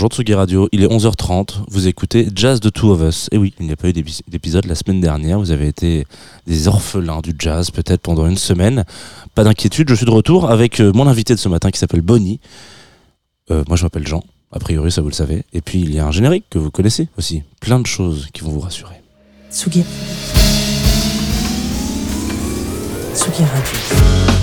Bonjour Tsugi Radio, il est 11h30, vous écoutez Jazz de Two of Us. Et oui, il n'y a pas eu d'épisode la semaine dernière, vous avez été des orphelins du jazz peut-être pendant une semaine. Pas d'inquiétude, je suis de retour avec euh, mon invité de ce matin qui s'appelle Bonnie. Euh, moi je m'appelle Jean, a priori ça vous le savez. Et puis il y a un générique que vous connaissez aussi, plein de choses qui vont vous rassurer. Tsugi Radio.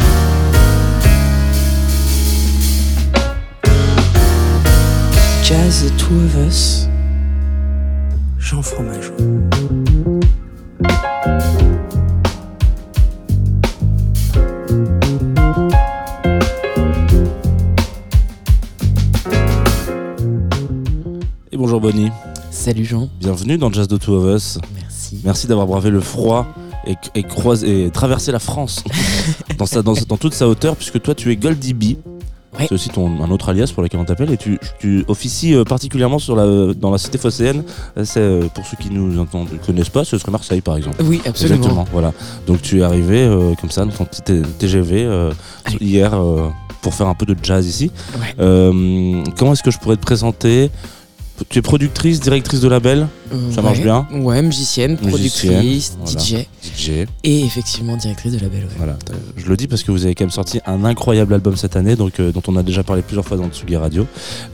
Jazz The Two of Us, Jean Fromageau. Et bonjour Bonnie. Salut Jean. Bienvenue dans Jazz The Two of Us. Merci. Merci d'avoir bravé le froid et, et, croisé, et traversé la France dans, sa, dans, dans, toute sa hauteur, puisque toi tu es Goldie C'est aussi ton, un autre alias pour lequel on t'appelle et tu, tu officies euh, particulièrement sur la, dans la cité phocéenne. Euh, c'est, euh, pour ceux qui nous connaissent pas, ce serait Marseille par exemple. Oui, absolument. Exactement, voilà. Donc tu es arrivé euh, comme ça dans ton petit TGV hier pour faire un peu de jazz ici. Ouais. comment est-ce que je pourrais te présenter? Tu es productrice, directrice de label? Ça marche ouais. bien Ouais, musicienne, productrice, Musicienne, voilà. DJ. DJ. Et effectivement directrice de label. Ouais. Voilà, je le dis parce que vous avez quand même sorti un incroyable album cette année, donc euh, dont on a déjà parlé plusieurs fois dans Tsugi Radio,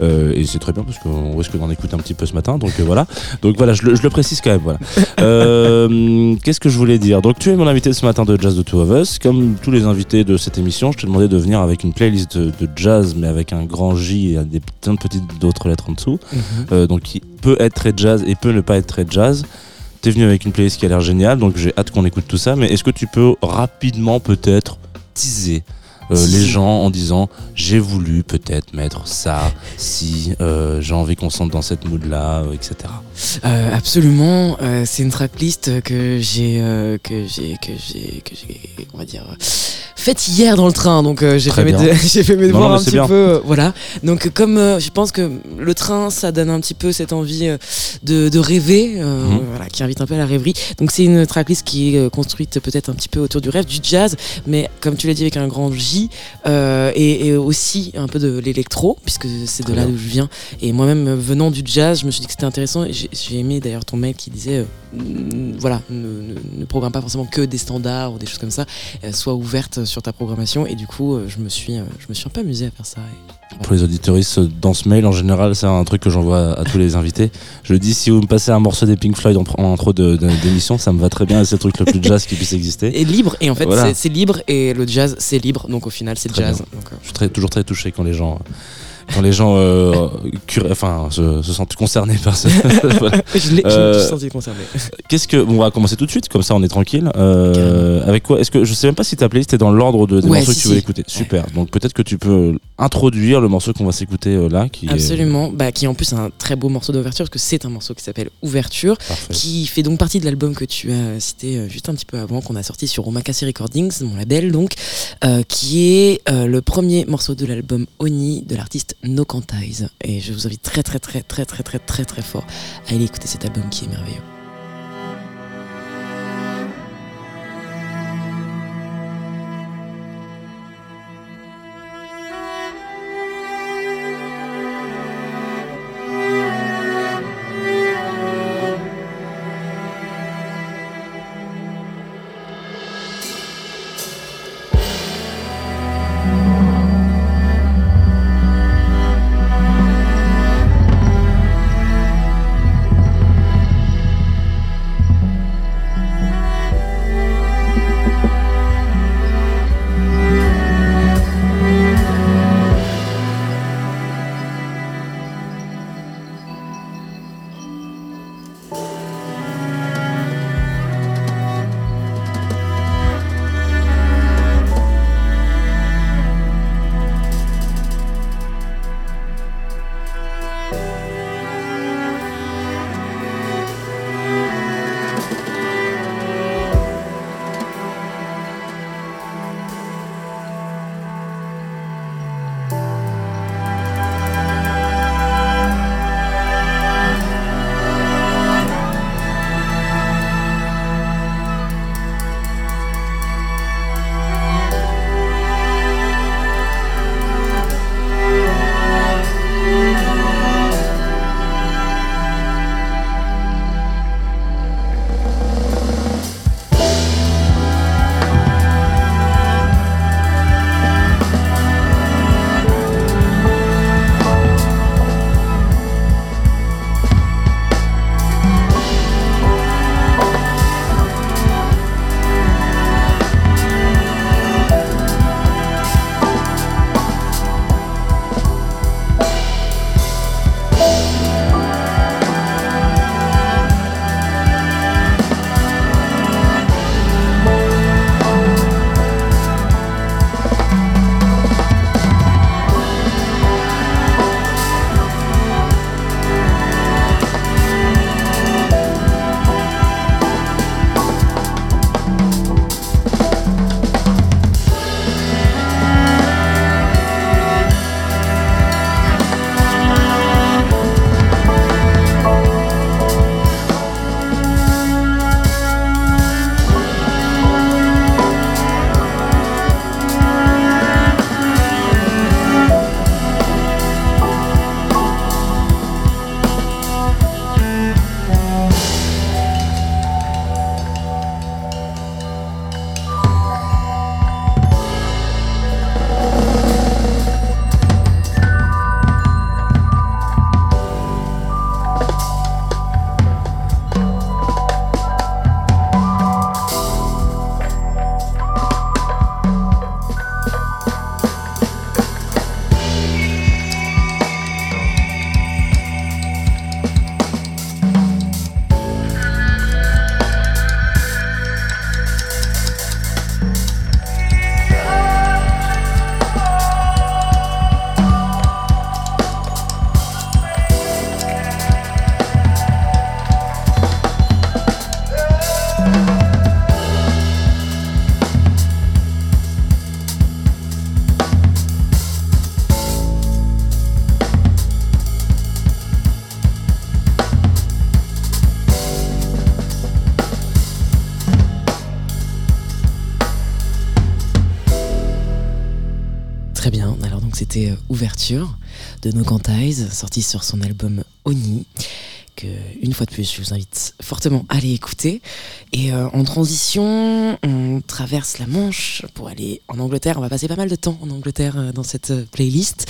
euh, et c'est très bien parce qu'on risque d'en écouter un petit peu ce matin, donc euh, voilà. Donc voilà, je le, je le, précise quand même. Voilà. Qu'est-ce que je voulais dire? Donc tu es mon invité ce matin de Jazz de Two of Us, comme tous les invités de cette émission, je t'ai demandé de venir avec une playlist de, de, jazz, mais avec un grand J et des plein de petites d'autres lettres en dessous, Mhm. donc qui peut être très jazz et peut ne pas être très jazz. T'es venu avec une playlist qui a l'air géniale, donc j'ai hâte qu'on écoute tout ça. Mais est-ce que tu peux rapidement peut-être teaser euh, les gens en disant j'ai voulu peut-être mettre ça si euh, j'ai envie qu'on sente dans cette mood là, etc. Euh, absolument. C'est une tracklist que j'ai, que j'ai, que j'ai, que j'ai, on va dire, faite hier dans le train. Donc j'ai fait, mes j'ai fait mes devoirs non, un petit bien. peu. voilà. Donc comme je pense que le train, ça donne un petit peu cette envie de, de rêver, Mhm. voilà, qui invite un peu à la rêverie. Donc c'est une tracklist qui est construite peut-être un petit peu autour du rêve, du jazz, mais comme tu l'as dit avec un grand J, euh, et, et aussi un peu de l'électro, puisque c'est de là d'où je viens. Et moi-même, venant du jazz, je me suis dit que c'était intéressant. Et j'ai- aimé d'ailleurs ton mail qui disait, euh, voilà, ne, ne- ne programme pas forcément que des standards ou des choses comme ça. euh, sois ouverte sur ta programmation. Et du coup, euh, je me suis, euh, je me suis un peu amusé à faire ça. Et- Pour les auditoristes dans ce mail, en général, c'est un truc que j'envoie à tous les invités. Je dis si vous me passez un morceau des Pink Floyd en, en intro d'émission, ça me va très bien. et C'est le truc le plus jazz qui puisse exister. Et libre. Et en fait, Voilà. c'est- libre. Et le jazz, c'est libre. Donc au final, c'est jazz. Donc, euh, Je suis très- toujours très touché quand les gens, quand les gens euh, cur- enfin, se, se sentent concernés par. Voilà. je l'ai je me Euh, suis senti concerné. Qu'est-ce que bon, on va commencer tout de suite, comme ça on est tranquille. Euh, avec quoi Est-ce que je sais même pas si ta playlist est dans l'ordre de, des Ouais, morceaux si, que tu veux si. écouter Super. Donc peut-être que tu peux introduire le morceau qu'on va s'écouter là, qui Absolument. Bah, qui est en plus un très beau morceau d'ouverture, parce que c'est un morceau qui s'appelle Ouverture. est parfait. qui fait donc partie de l'album que tu as cité juste un petit peu avant, qu'on a sorti sur Omakase Recordings, mon label donc, qui est le premier morceau de l'album Oni de l'artiste No Quantize. Et je vous invite très très très très très très très très fort à aller écouter cet album qui est merveilleux. Euh, Ouverture de No Quantize, sorti sur son album Oni que une fois de plus je vous invite fortement à aller écouter. Et euh, en transition on traverse la Manche pour aller en Angleterre. On va passer pas mal de temps en Angleterre euh, dans cette playlist.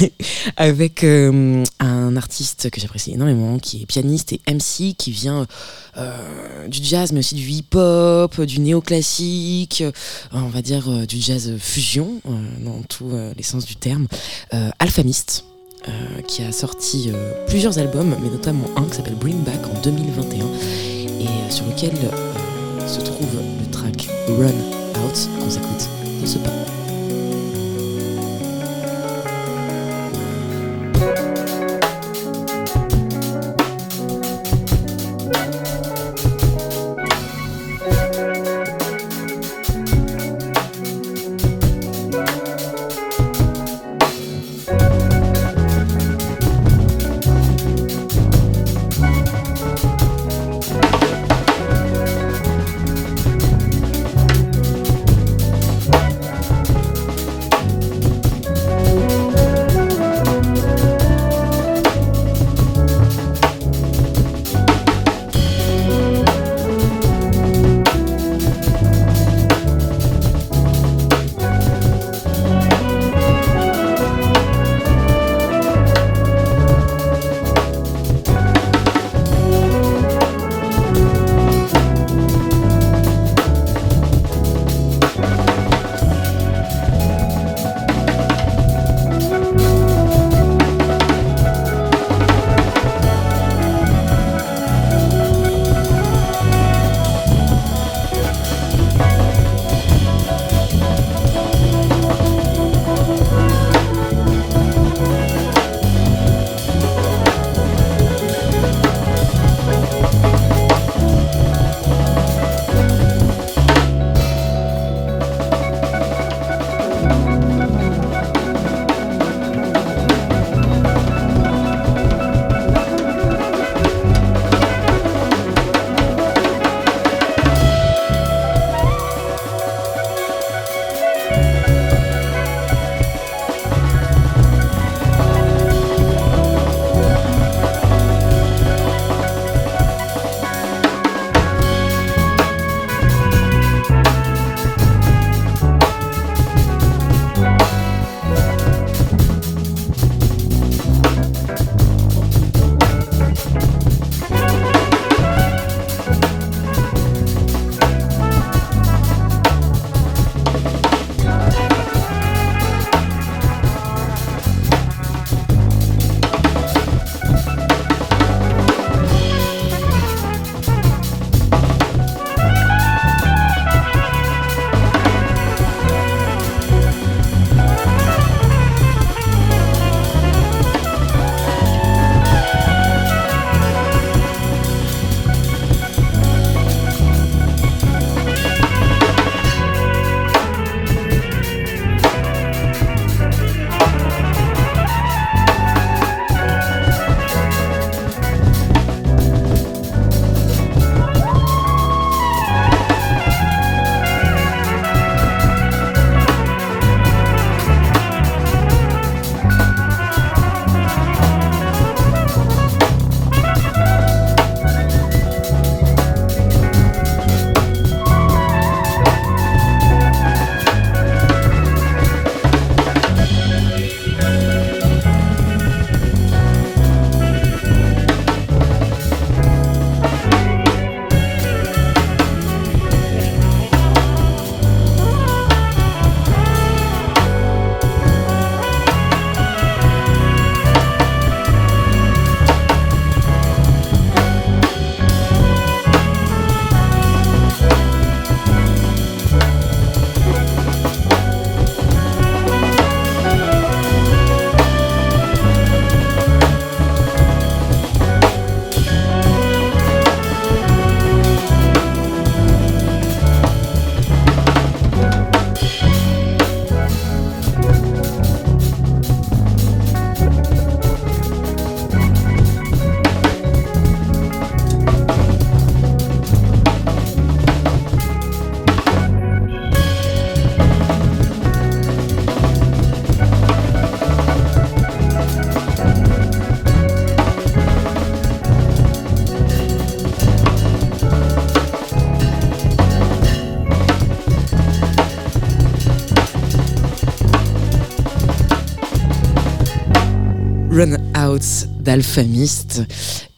avec euh, un artiste que j'apprécie énormément qui est pianiste et MC qui vient euh, du jazz mais aussi du hip-hop du néoclassique euh, on va dire du jazz fusion dans tous les sens du terme Alphamist euh, qui a sorti plusieurs albums, mais notamment un qui s'appelle Bring Back en 2021, et sur lequel se trouve le track Run Out qu'on s'écoute de ce pas. D'Alphamist.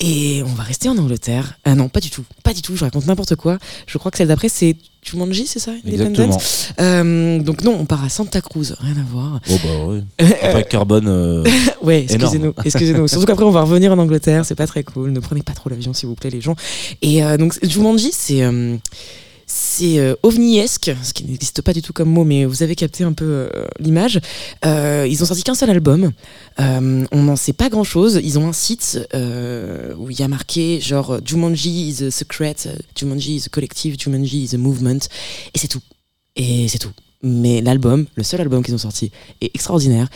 Et on va rester en Angleterre. Ah non, pas du tout. Pas du tout, je raconte n'importe quoi. Je crois que celle d'après, c'est Jumanji, c'est ça Exactement. Euh, donc non, on part à Santa Cruz, rien à voir. Oh bah oui. Pas carbone. euh, ouais, excusez-nous, excusez-nous. Surtout qu'après on va revenir en Angleterre, c'est pas très cool. Ne prenez pas trop l'avion s'il vous plaît les gens. Et euh, donc Jumanji, c'est euh, c'est euh, ovniesque, ce qui n'existe pas du tout comme mot, mais vous avez capté un peu euh, l'image. Euh, ils ont sorti qu'un seul album. Euh, on n'en sait pas grand-chose. Ils ont un site où il y a marqué genre Jumanji is a secret, Jumanji is a collective, Jumanji is a movement, et c'est tout. Et c'est tout. Mais l'album, le seul album qu'ils ont sorti, est extraordinaire.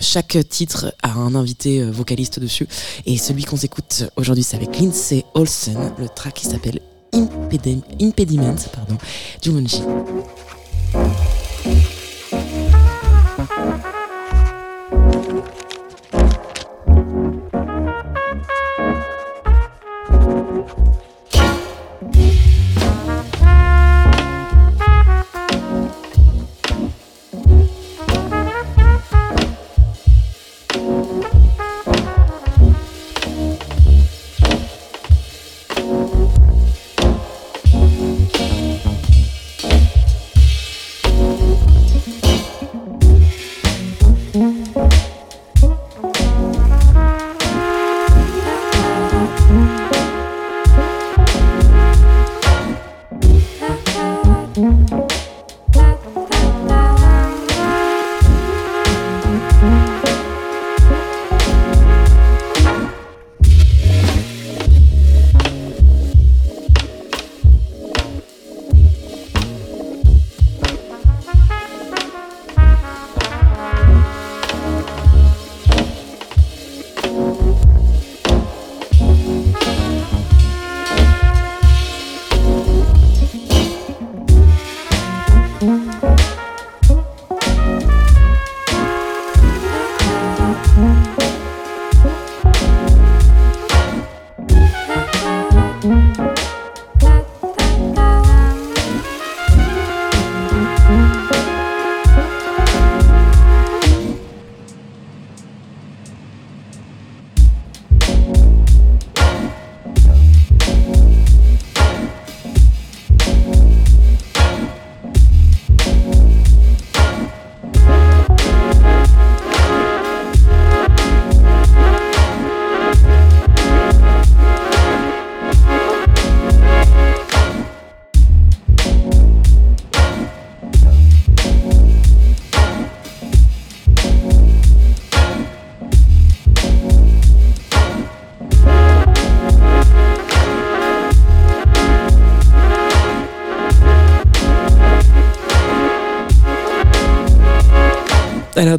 Chaque titre a un invité vocaliste dessus. Et celui qu'on s'écoute aujourd'hui, c'est avec Lindsay Olsen. Le track qui s'appelle Impedi- Impediment, pardon, Jumanji.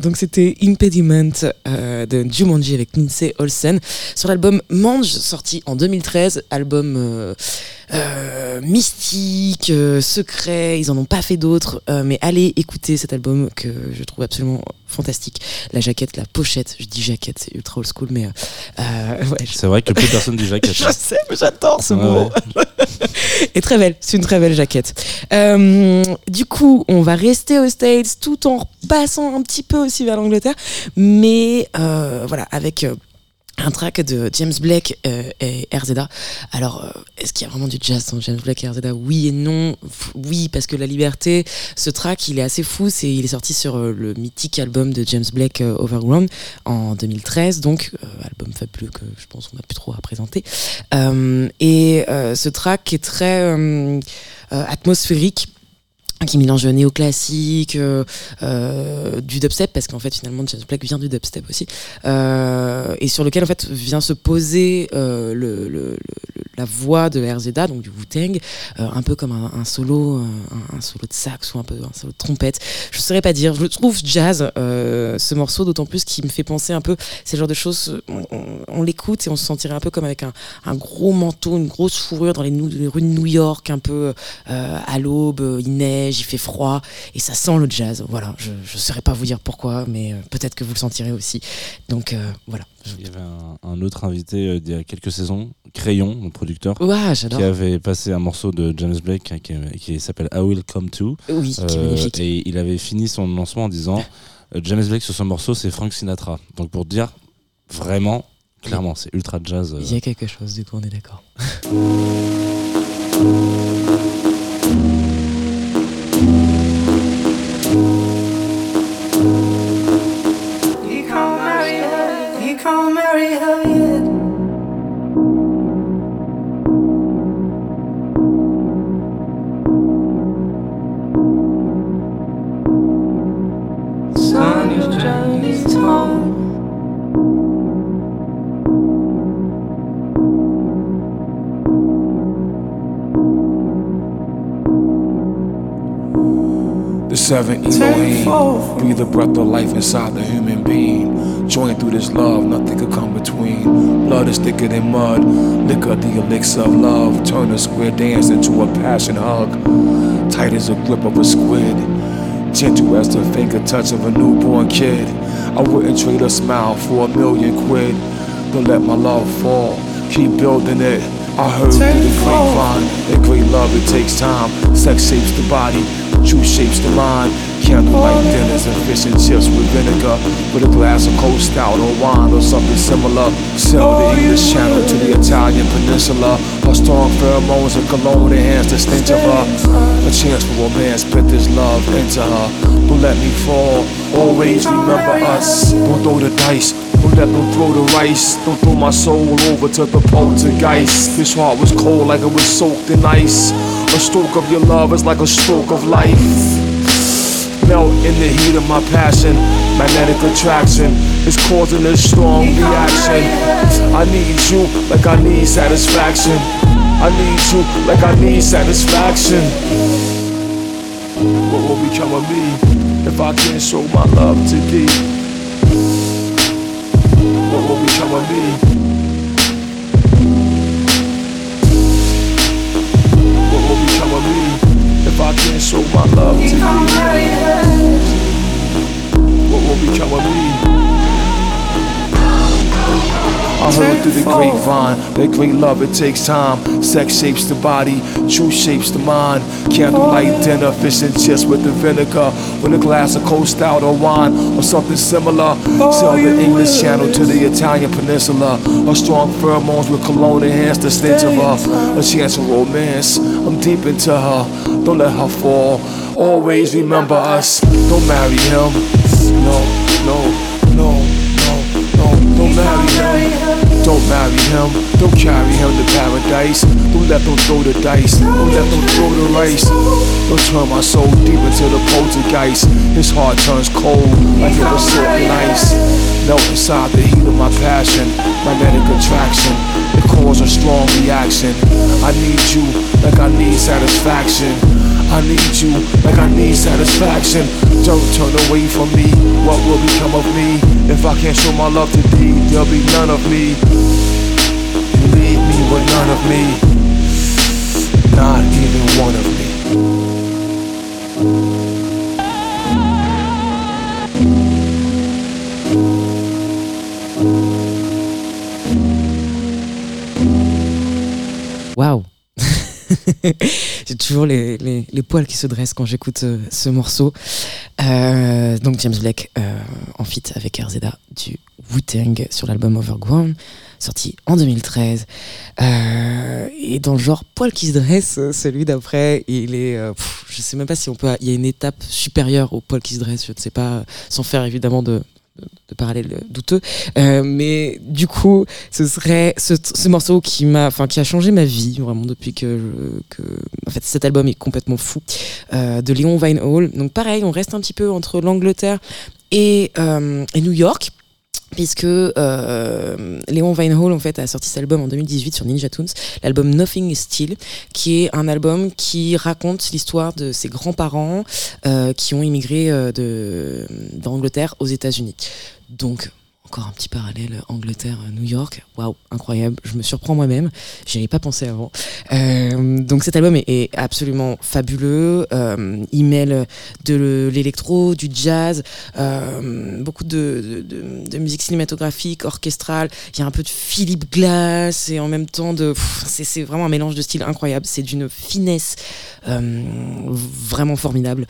Donc c'était Impediment euh, de Jumanji avec Lindsay Olsen. Sur l'album Mange sorti en 2013, album euh, euh, mystique, euh, secret, ils en ont pas fait d'autres, euh, mais allez écouter cet album que je trouve absolument fantastique. La jaquette, la pochette, je dis jaquette, c'est ultra old school, mais ouais, je, C'est vrai que plus personne dit jaquette. je sais, mais j'adore ce mot. ouais. Et très belle, c'est une très belle jaquette. Du coup, on va rester aux States tout en passant un petit peu aussi vers l'Angleterre, mais euh, voilà, avec euh, un track de James Blake euh, et RZA. Alors, euh, est-ce qu'il y a vraiment du jazz dans James Blake et RZA Oui et non. Oui, parce que La Liberté, ce track, il est assez fou. C'est, il est sorti sur euh, le mythique album de James Blake, Overground, en 2013. Donc, album fabuleux que je pense qu'on n'a plus trop à présenter. Et ce track est très atmosphérique qui mélange néoclassique, euh, euh, du dubstep, parce qu'en fait finalement James Blake vient du dubstep aussi, euh, et sur lequel en fait vient se poser le, le- le- la voix de RZA, donc du Wu-Tang, un peu comme un, solo, un, solo de sax ou un peu un solo de trompette. Je saurais pas dire. Je le trouve jazz ce morceau, d'autant plus qu'il me fait penser un peu ces genres de choses. On, l'écoute et on se sentirait un peu comme avec un, gros manteau, une grosse fourrure dans les, rues de New York, un peu à l'aube, il neige, il fait froid, et ça sent le jazz. Voilà, je ne saurais pas vous dire pourquoi, mais euh, peut-être que vous le sentirez aussi. Donc euh, voilà. Il y avait un, un autre invité euh, il y a quelques saisons, Crayon, mon producteur, qui avait passé un morceau de James Blake hein, qui, qui s'appelle I Will Come To. Oui, qui est Euh, magnifique. et il avait fini son lancement en disant James Blake sur ce morceau, c'est Frank Sinatra. Donc pour dire vraiment, clairement, c'est ultra jazz. Il y a quelque chose, du coup, on est d'accord. seven Elohim breathe the breath of life inside the human being. Joined through this love, nothing could come between. Blood is thicker than mud, liquor the elixir of love. Turn a square dance into a passion hug. Tight as a grip of a squid, gentle as the finger touch of a newborn kid. I wouldn't trade a smile for a million quid. Don't let my love fall, keep building it. I heard through the grapevine that great love it takes time. Sex shapes the body, truth shapes the mind. Candlelight dinners and fish and chips with vinegar, with a glass of cold stout or wine or something similar. Sail the English Channel to the Italian Peninsula. Her strong pheromones and cologne enhance the stench of her. A chance for romance, put this love into her. Don't let me fall. Always remember us. Don't throw the dice. Don't throw the rice. Don't throw my soul over to the poltergeist. This heart was cold like it was soaked in ice. A stroke of your love is like a stroke of life. Melt in the heat of my passion. Magnetic attraction is causing a strong reaction. I need you like I need satisfaction. I need you like I need satisfaction. What will become of me if I can't show my love to thee? What will become of me? What will become of me if I can't show my love to He can't thee? marry her. What will become of me? I heard through the grapevine that great love it takes time. Sex shapes the body, truth shapes the mind. Candlelight dinner, fish and chips with the vinegar, with a glass of cold stout or wine or something similar. Sail the English Channel to the Italian Peninsula. Her strong pheromones with cologne enhance the stench of her. A chance of romance, I'm deep into her. Don't let her fall. Always remember us. Don't marry him. No, no, no, no, no. Don't marry him. Don't marry him. Don't carry him to paradise. Don't let them throw the dice. Don't let them throw the rice. Don't turn my soul deep into the poltergeist. His heart turns cold like it was silken ice. Melt inside the heat of my passion. Magnetic attraction. It causes a strong reaction. I need you like I need satisfaction. I need you like I need satisfaction. Don't turn away from me. What will become of me if I can't show my love to thee? There'll be none of me. You leave me with none of me. Not even one of me. J'ai toujours les, les- poils qui se dressent quand j'écoute euh, ce morceau. Euh, donc James Blake euh, en feat avec RZA du Wu-Tang sur l'album Overground, sorti en 2013. Euh, et dans le genre poil qui se dresse, euh, celui d'après, il est... pff, je sais même pas si on peut... Il y a une étape supérieure au poil qui se dresse, je ne sais pas, sans faire évidemment de de, parallèle douteux. Euh, mais du coup ce serait ce, ce morceau qui m'a enfin qui a changé ma vie vraiment depuis que, je- que en fait cet album est complètement fou euh, de Léon Vinehall donc pareil on reste un petit peu entre l'Angleterre et, euh, et New York puisque euh, Léon Vinehall en fait a sorti cet album en 2018 sur Ninja Tunes, l'album Nothing is Still, qui est un album qui raconte l'histoire de ses grands-parents euh, qui ont immigré euh, d'Angleterre aux États-Unis. Donc encore un petit parallèle Angleterre-New York. Waouh, incroyable. Je me surprends moi-même. J'y avais pas pensé avant. Euh, donc cet album est, absolument fabuleux. Euh, il mêle de l'électro, du jazz, euh, beaucoup de, musique cinématographique, orchestrale. Il y a un peu de Philip Glass et en même temps de. C'est vraiment un mélange de styles incroyable. C'est d'une finesse vraiment formidable.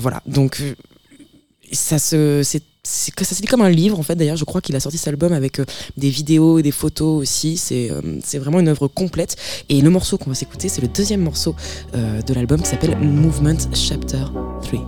Voilà. Donc. ça se, c'est que ça se lit comme un livre en fait. D'ailleurs, je crois qu'il a sorti cet album avec euh, des vidéos et des photos aussi. C'est, euh, c'est vraiment une œuvre complète. Et le morceau qu'on va s'écouter, c'est le deuxième morceau euh, de l'album qui s'appelle Movement Chapter 3.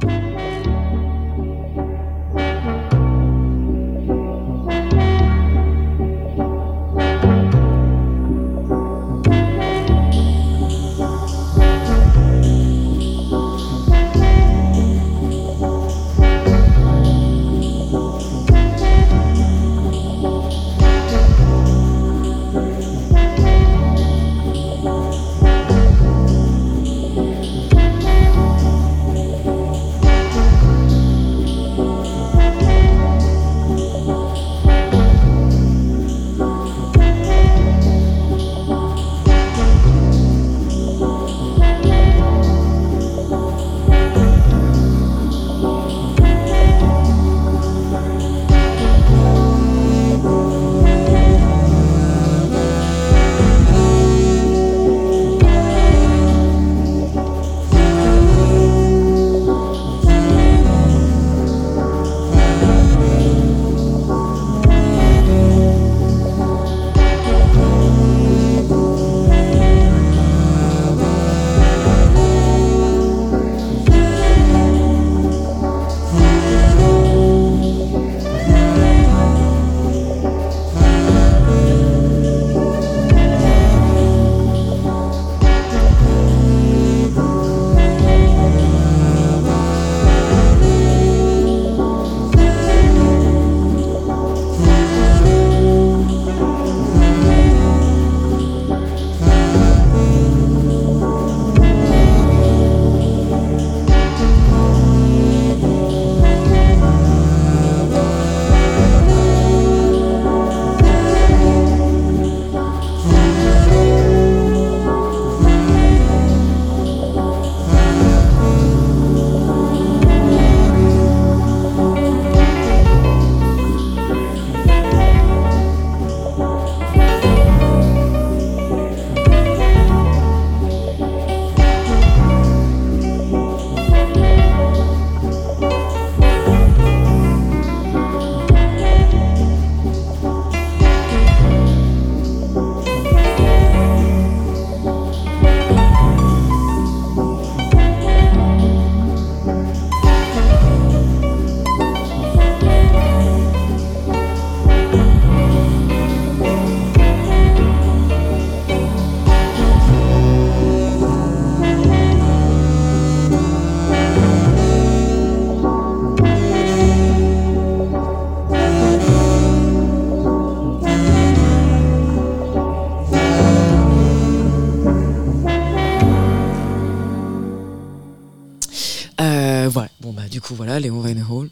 Coup voilà, Léon Reinhold.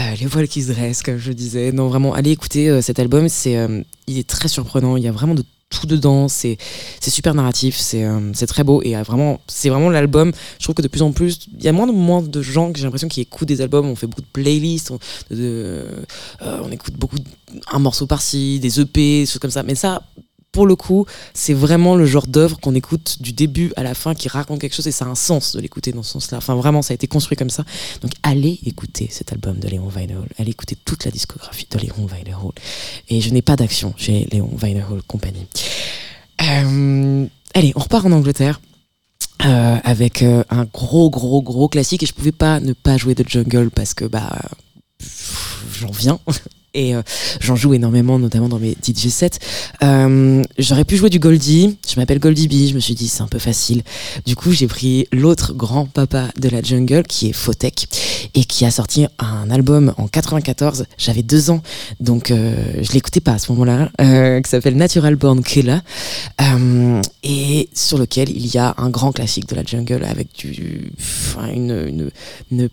Euh, les voiles qui se dressent, comme je disais. Non, vraiment, allez écouter euh, cet album. C'est, euh, il est très surprenant. Il y a vraiment de tout dedans. C'est, c'est super narratif. C'est, euh, c'est très beau et vraiment, c'est vraiment l'album. Je trouve que de plus en plus, il y a moins de moins de gens que j'ai l'impression qui écoutent des albums. On fait beaucoup de playlists. On, écoute beaucoup un morceau par-ci, des EP, des choses comme ça. Mais ça. Pour le coup, c'est vraiment le genre d'œuvre qu'on écoute du début à la fin, qui raconte quelque chose et ça a un sens de l'écouter dans ce sens-là. Enfin, vraiment, ça a été construit comme ça. Donc allez écouter cet album de Léon Weinerhall, allez écouter toute la discographie de Léon Weinerhall. Et je n'ai pas d'action chez Léon Weinerhall Company. Euh, allez, on repart en Angleterre. euh, avec euh, un gros gros gros classique et je pouvais pas ne pas jouer de jungle parce que bah j'en viens et euh, j'en joue énormément notamment dans mes DJ sets. Euh, j'aurais pu jouer du Goldie. Je m'appelle Goldie B. Je me suis dit c'est un peu facile. Du coup j'ai pris l'autre grand papa de la jungle qui est Fotek et qui a sorti un album en 94 j'avais deux ans. Donc euh, je l'écoutais pas à ce moment-là euh, qui s'appelle Natural Born euh, et sur lequel il y a un grand classique de la jungle avec une une une,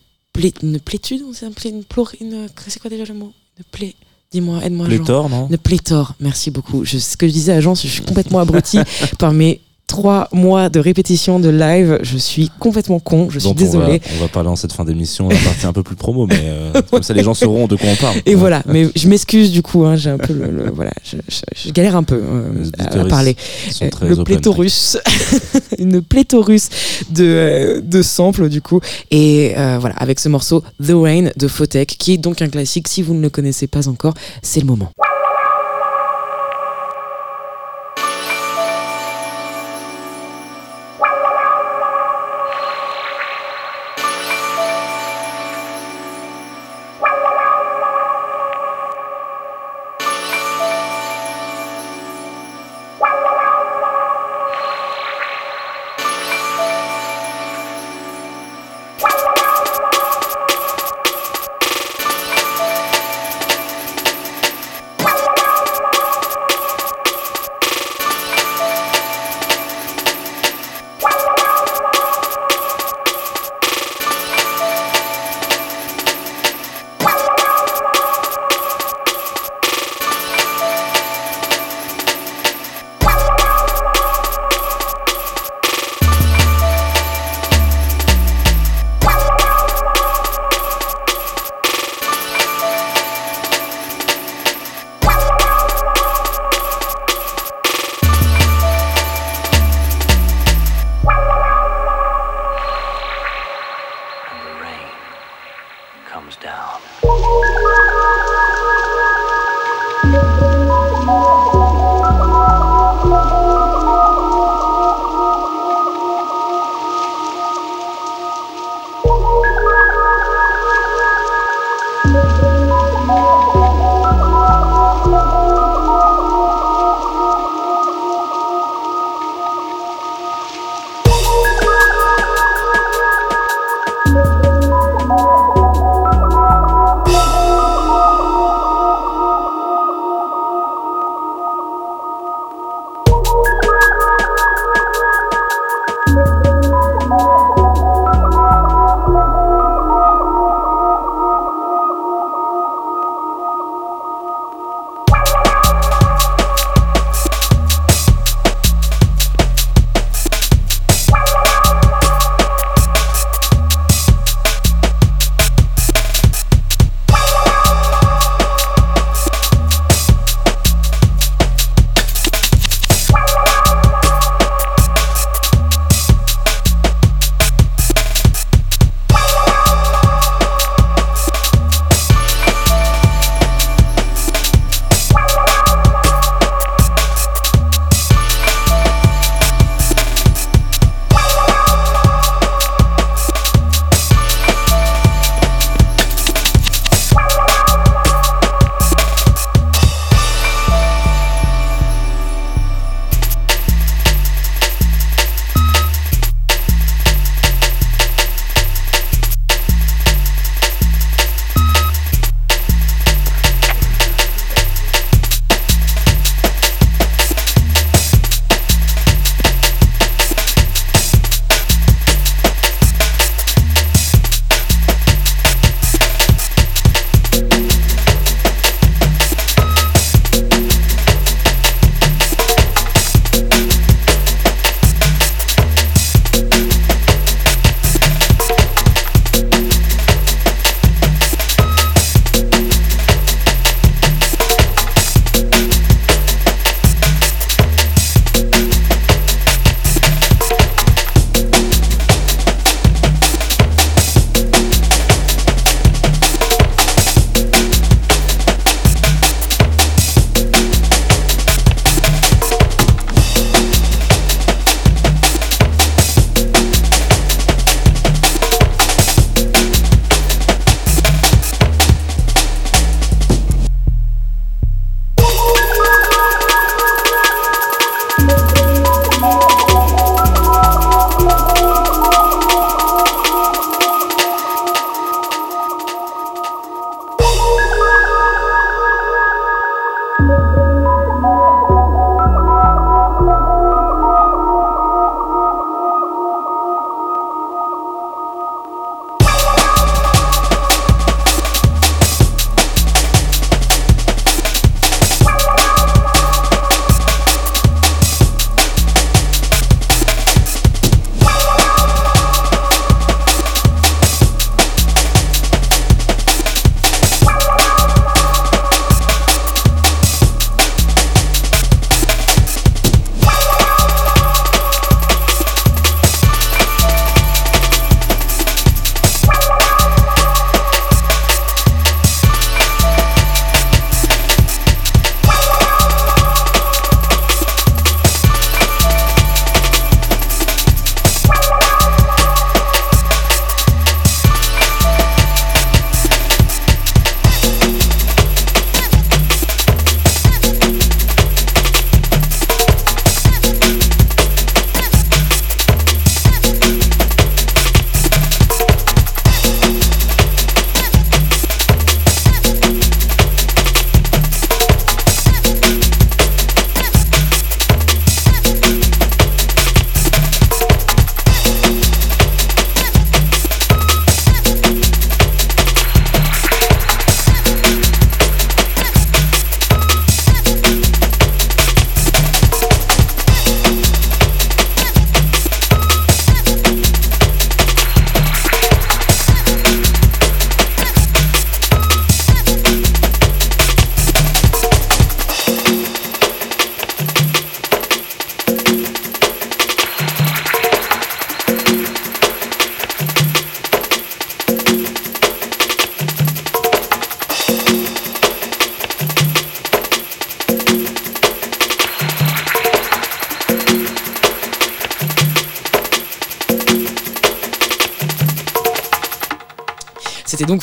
une plétude sait, une, plé- une, une- c'est quoi déjà le mot? Une plé dis-moi aide-moi Jean. Pléthore, non? Une pléthore, merci beaucoup. Je, ce que je disais à Jean, je suis complètement abruti par mes trois mois de répétition de live. Je suis complètement con, je suis dont désolée. On va, on va parler en cette fin d'émission, la partie un peu plus promo, mais euh, comme ça les gens sauront de quoi on parle. Et voilà, mais je m'excuse du coup, hein, j'ai un peu le, le- voilà, je, je- je galère un peu euh, à, à parler. Euh, le pléthorus, une pléthorus de, euh, de samples du coup. Et voilà, avec ce morceau The Rain de Photek, qui est donc un classique. Si vous ne le connaissez pas encore, c'est le moment.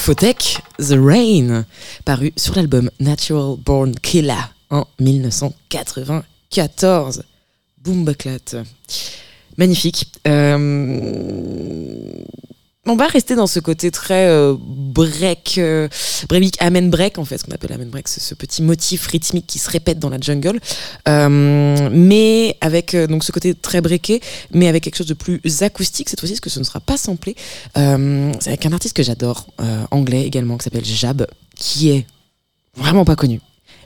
Photek, The Rain, paru sur l'album Natural Born Killer en 1994. Boom baclat. Magnifique. Euh, on va rester dans ce côté très euh, break, euh, break, amen break en fait, ce qu'on appelle amen break, c'est ce petit motif rythmique qui se répète dans la jungle, euh, mais avec euh, donc ce côté très breaké, mais avec quelque chose de plus acoustique cette fois-ci, parce que ce ne sera pas samplé. Euh, c'est avec un artiste que j'adore, anglais également, qui s'appelle Jab, qui est vraiment pas connu.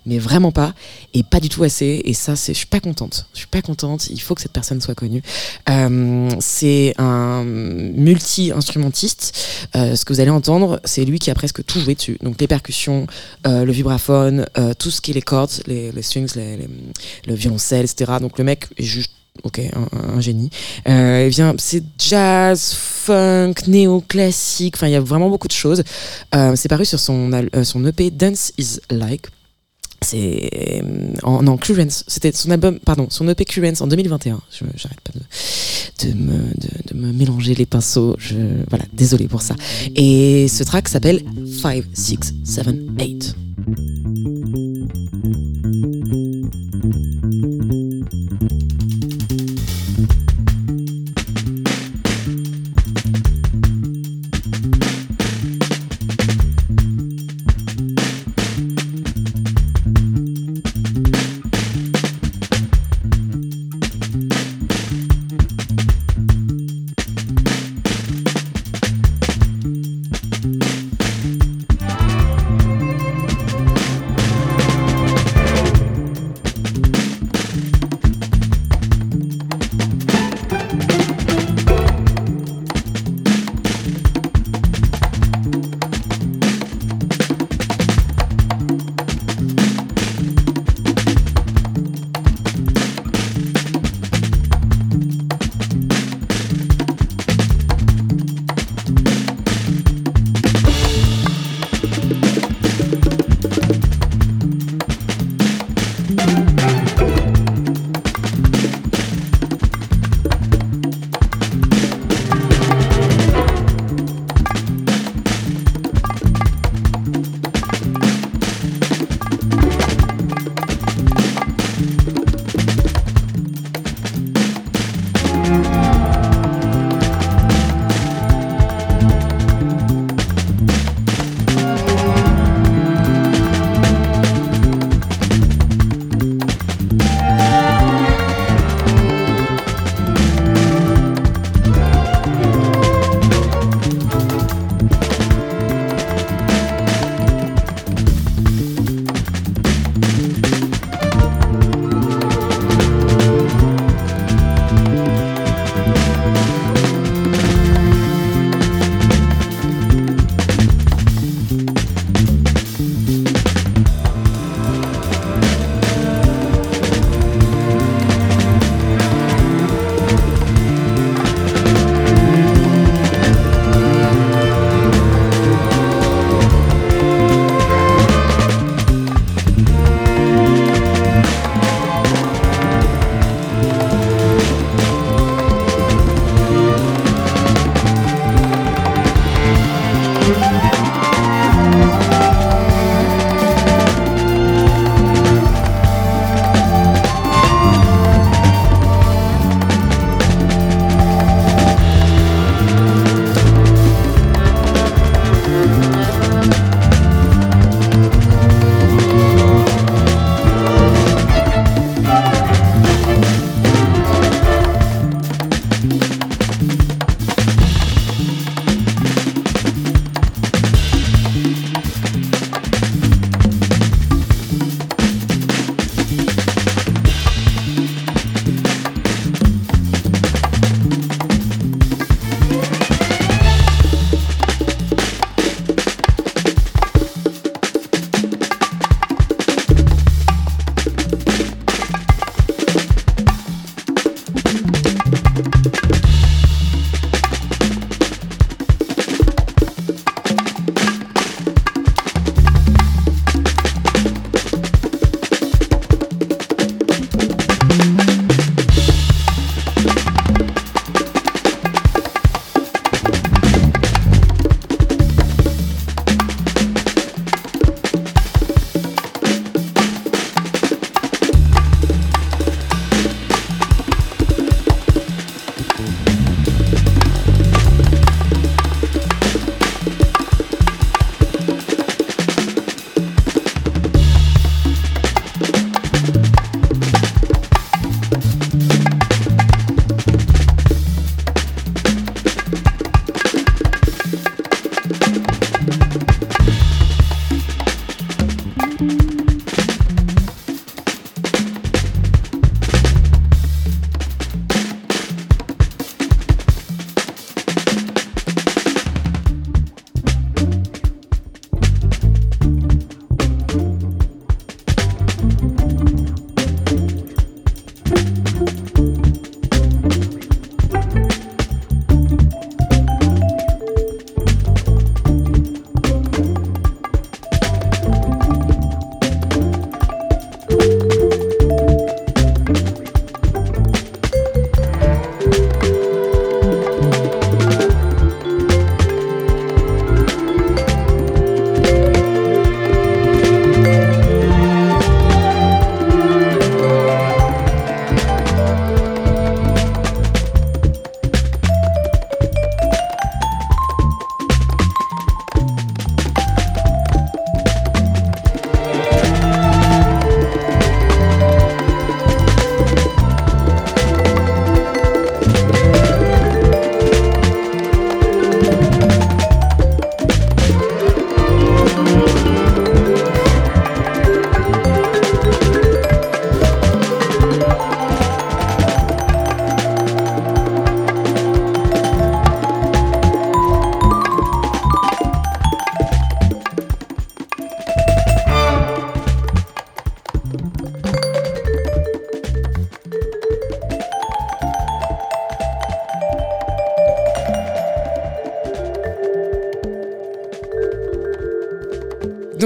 Mais vraiment pas, et pas du tout assez. Et ça, c'est, je suis pas contente. Je suis pas contente. Il faut que cette personne soit connue. Euh, c'est un multi-instrumentiste. Euh, ce que vous allez entendre, c'est lui qui a presque tout joué dessus. Donc les percussions, euh, le vibraphone, tout ce qui est les cordes, les, strings, le violoncelle, etc. Donc le mec est juste ok, un, génie. Euh, il vient, c'est jazz, funk, néo-classique. Enfin, il y a vraiment beaucoup de choses. C'est paru sur son, son EP Dance Is Like. C'est euh, en non. C'était son album, pardon, son EP Currents en 2021. Je j'arrête pas de, me de me mélanger les pinceaux. Je voilà, désolé pour ça. Et ce track s'appelle 5 6 7 8.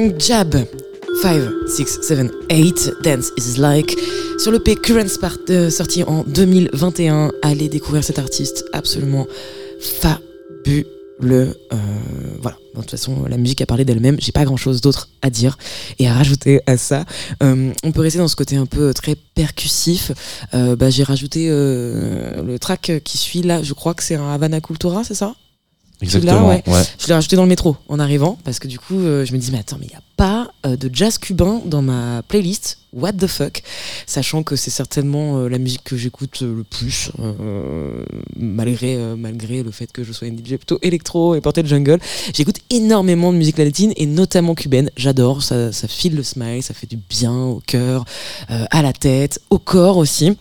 Donc Jab 5, 6, 7, 8, Dance is Like. Sur le P Current Spark euh, sorti en 2021. Allez découvrir cet artiste absolument fabuleux. Euh, voilà, de toute façon, la musique a parlé d'elle-même. J'ai pas grand chose d'autre à dire et à rajouter à ça. Euh, on peut rester dans ce côté un peu très percussif. Bah, J'ai rajouté le track qui suit là. Je crois que c'est un Havana Cultura, c'est ça? Exactement. ouais. ouais. Je l'ai rajouté dans le métro en arrivant parce que du coup, euh, je me dis, mais attends, mais il n'y a pas euh, de jazz cubain dans ma playlist? What the fuck? Sachant que c'est certainement euh, la musique que j'écoute le plus, euh, malgré, malgré le fait que je sois une DJ plutôt électro et portée de jungle. J'écoute énormément de musique latine et notamment cubaine. J'adore, ça, ça file le smile, ça fait du bien au cœur, euh, à la tête, au corps aussi.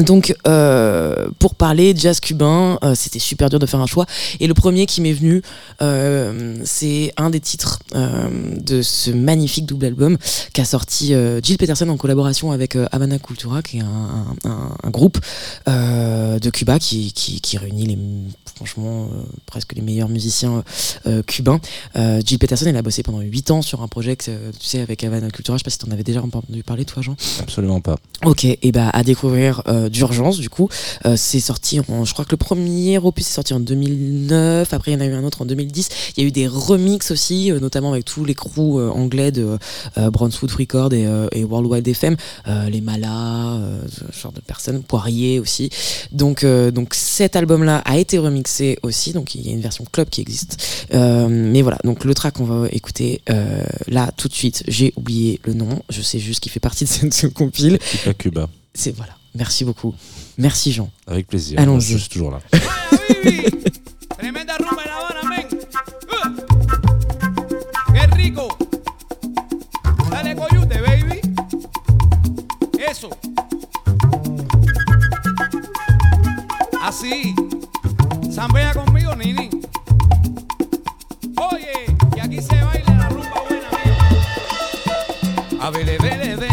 Donc, euh, pour parler jazz cubain, euh, c'était super dur de faire un choix. Et le premier qui m'est venu, euh, c'est un des titres de ce magnifique double album qu'a sorti Jill Peterson en collaboration avec Havana Cultura, qui est un, un- un groupe de Cuba qui, qui, qui réunit les, franchement presque les meilleurs musiciens cubains. Jill Peterson, elle a bossé pendant 8 ans sur un projet, que, tu sais, avec Havana Cultura. Je sais pas si t'en avais déjà entendu parler, toi, Jean? Absolument pas. Ok, et bah à découvrir d'urgence du coup. Euh, c'est sorti, en, je crois que le premier opus est sorti en 2009. Après il y en a eu un autre en 2010. Il y a eu des remixes aussi, euh, notamment avec tous les crews euh, anglais de euh, Brunswood Record et, euh, et World Wide FM, euh, les Malas, euh, ce genre de personnes, Poirier aussi. Donc euh, donc cet album-là a été remixé aussi. Donc il y a une version club qui existe. Euh, mais voilà, donc le track qu'on va écouter euh, là tout de suite. J'ai oublié le nom. Je sais juste qu'il fait partie de cette compile. Cuba Cuba. C'est voilà. Merci beaucoup. Merci Jean. Avec plaisir. Allons-y. Je suis toujours là. Eso. Así. Zambea conmigo, Nini. Oye, y aquí se baila la rumba buena. A vele, vele, vele, vele,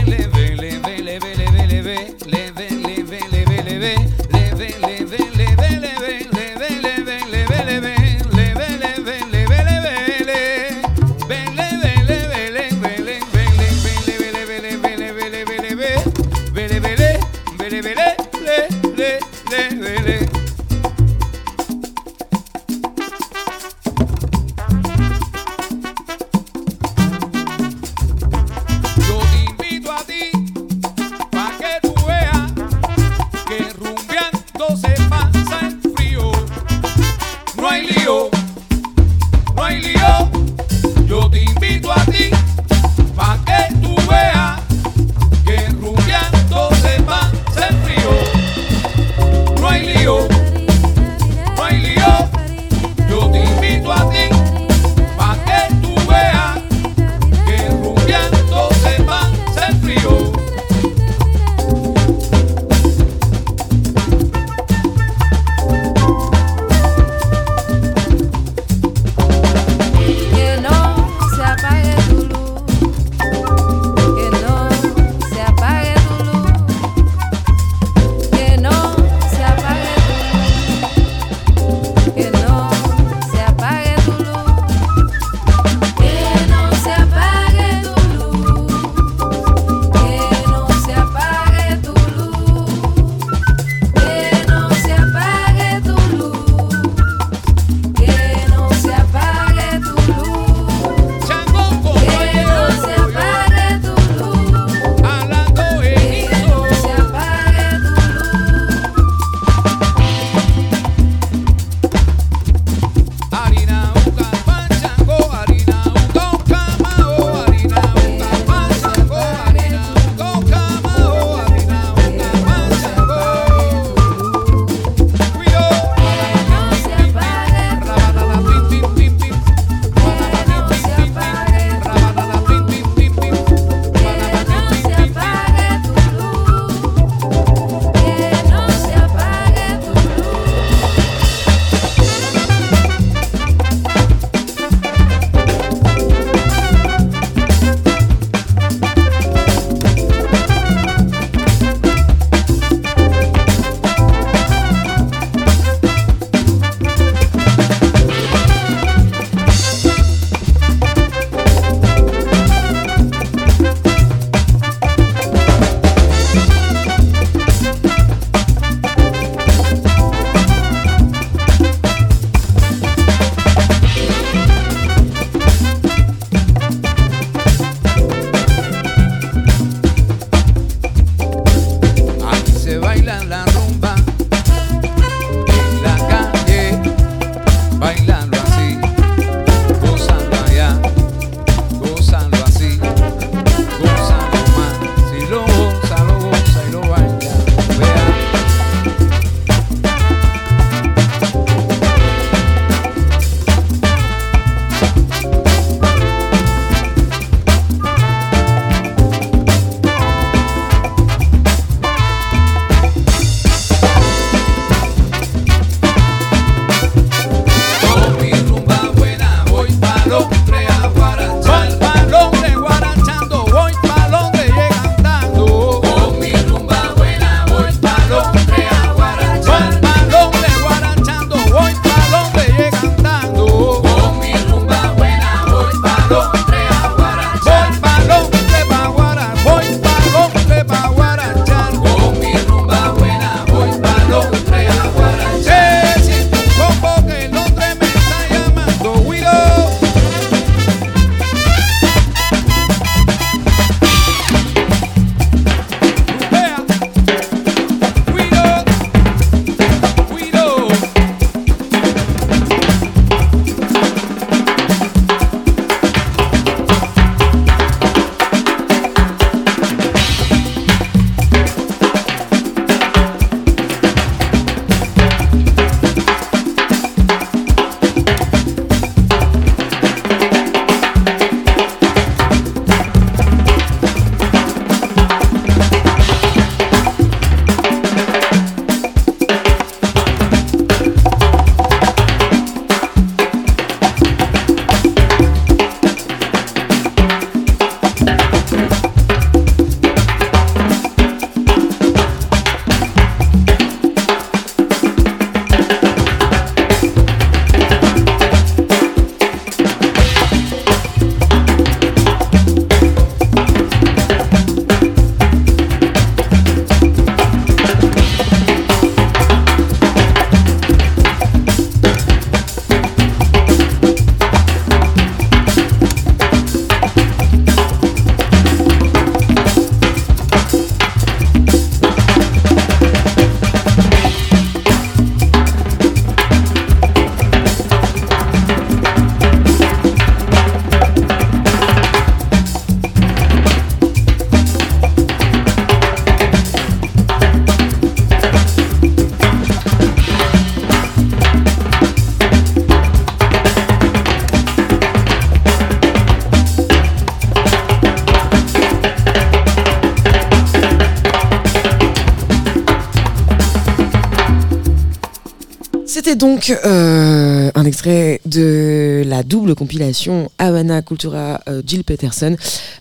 euh, un extrait de la double compilation Havana Cultura euh, Jill Peterson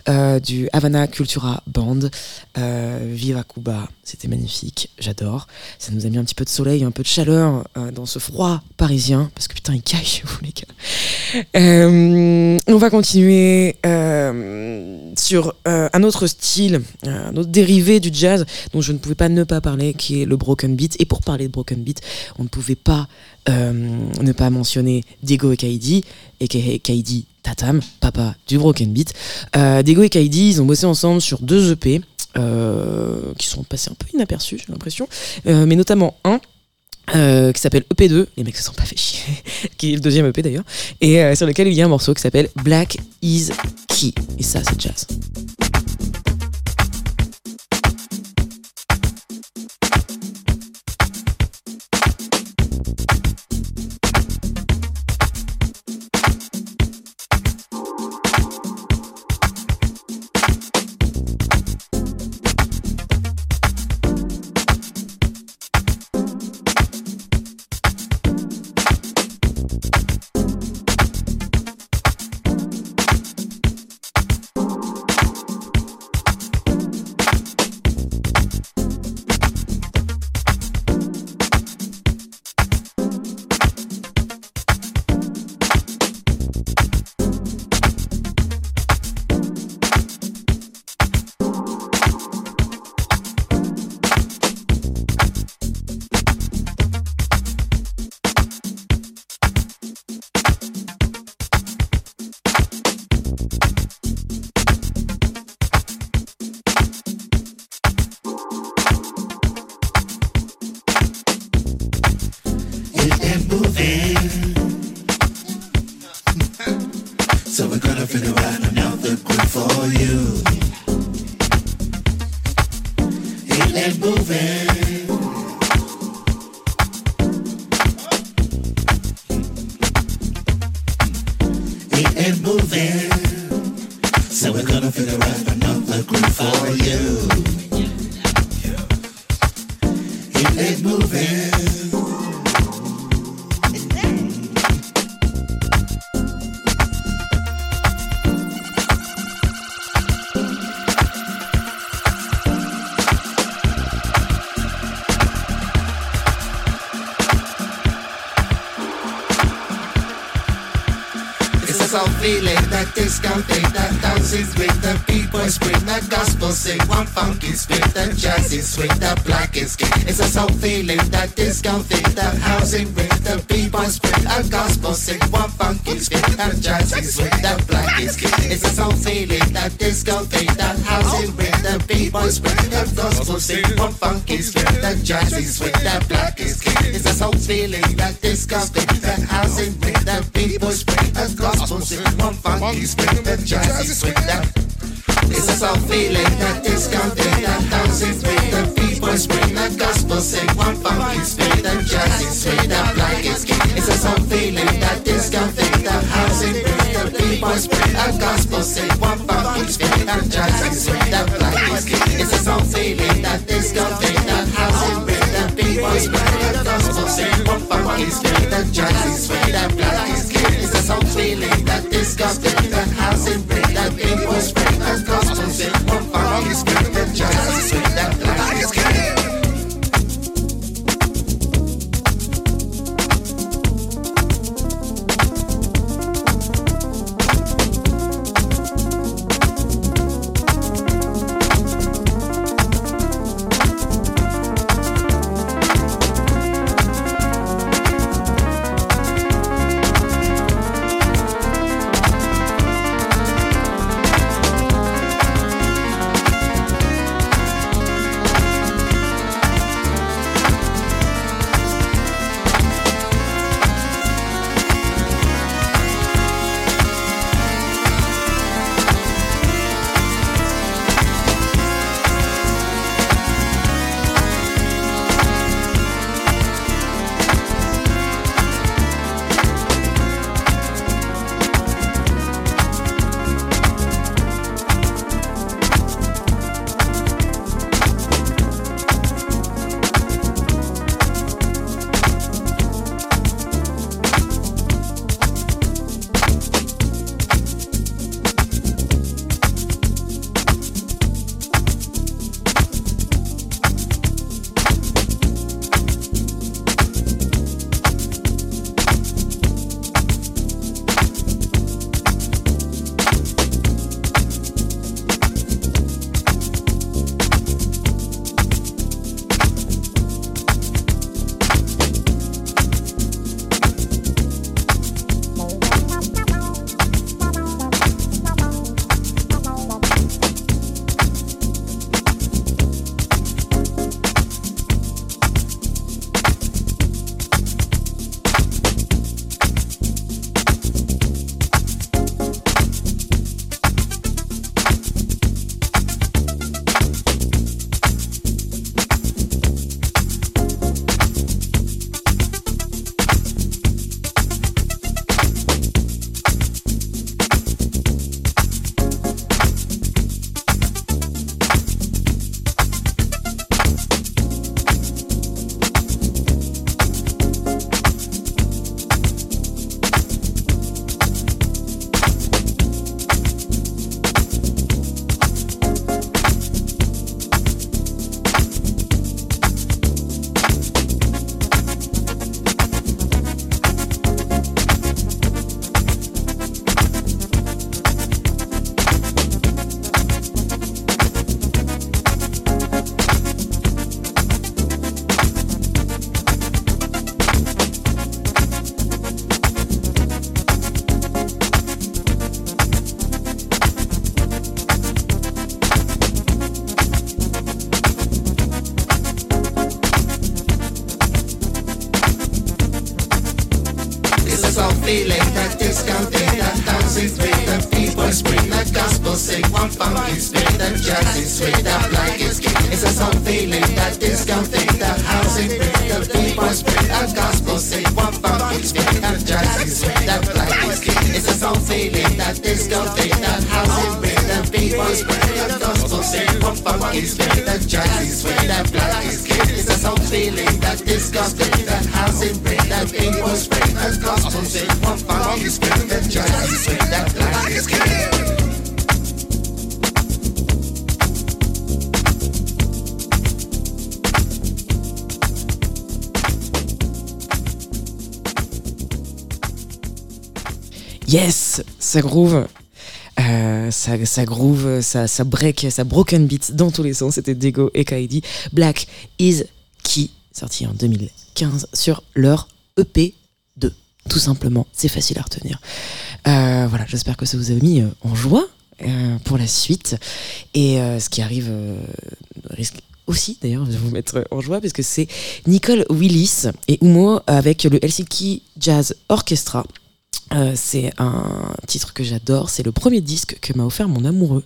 euh, du Havana Cultura Band. Viva Cuba, c'était magnifique, j'adore. Ça nous a mis un petit peu de soleil, un peu de chaleur dans ce froid parisien, parce que putain il caille chez vous les gars. On va continuer sur euh, un autre style, un autre dérivé du jazz dont je ne pouvais pas ne pas parler, qui est le broken beat. Et pour parler de broken beat, on ne pouvait pas euh, ne pas mentionner Diego et Kaidi, et Kaidi Tatam, papa du broken beat. Euh, Diego et Kaidi, ils ont bossé ensemble sur deux EP. euh, qui sont passés un peu inaperçus, j'ai l'impression, Euh, mais notamment un euh, qui s'appelle EP2, les mecs se sont pas fait chier, qui est le deuxième EP d'ailleurs, et euh, sur lequel il y a un morceau qui s'appelle Black is Key, et ça c'est jazz. A soul feeling, that disco thing, that housing ring, the people scream, that gospel sing, one funky spin, that jazzy swing, that black is. It's a soul feeling, that disco thing, that housing ring, the people scream, that gospel sing, one funky spin, that jazzy swing, that black is. It's a soul feeling, that disco thing, that housing ring, that people scream, that gospel sing, one funky spin, that jazzy swing, that it's a soul feeling that disco thing, that dancing swing, and spread the gospel. Say one family's energized and spread that black is king. It's a song feeling that this company that housing with the people spread the gospel. Say one family's energized and spread that black is king. It's a song feeling that this company ça groove. Euh, ça, groove, ça, ça break, ça broken beat dans tous les sens. C'était Dego et Kaidi. Black is Key, sorti en 2015 sur leur EP 2. Tout simplement, c'est facile à retenir. Euh, voilà, j'espère que ça vous a mis euh, en joie pour la suite. Et ce qui arrive risque aussi d'ailleurs de vous mettre en joie parce que c'est Nicole Willis et Umo avec le Helsinki Jazz Orchestra. Euh, c'est un titre que j'adore, c'est le premier disque que m'a offert mon amoureux.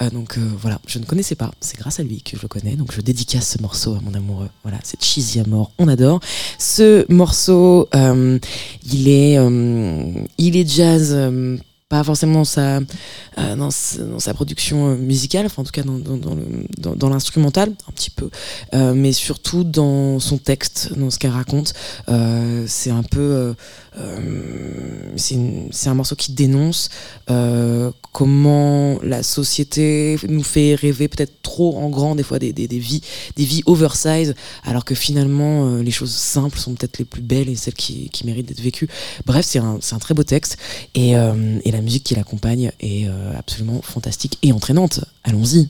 Euh, donc euh, voilà, je ne connaissais pas, c'est grâce à lui que je le connais, donc je dédicace ce morceau à mon amoureux. Voilà, c'est cheesy à mort, on adore. Ce morceau, il est, il est jazz. pas forcément dans sa, dans, production musicale, enfin en tout cas dans, dans, l'instrumental, un petit peu, mais surtout dans son texte, dans ce qu'elle raconte. C'est un peu. Euh, c'est un morceau qui dénonce euh, comment la société nous fait rêver peut-être trop en grand des fois des, vies des oversize alors que finalement euh, les choses simples sont peut-être les plus belles et celles qui, méritent d'être vécues. Bref c'est un, un très beau texte et, et la musique qui l'accompagne est absolument fantastique et entraînante. Allons-y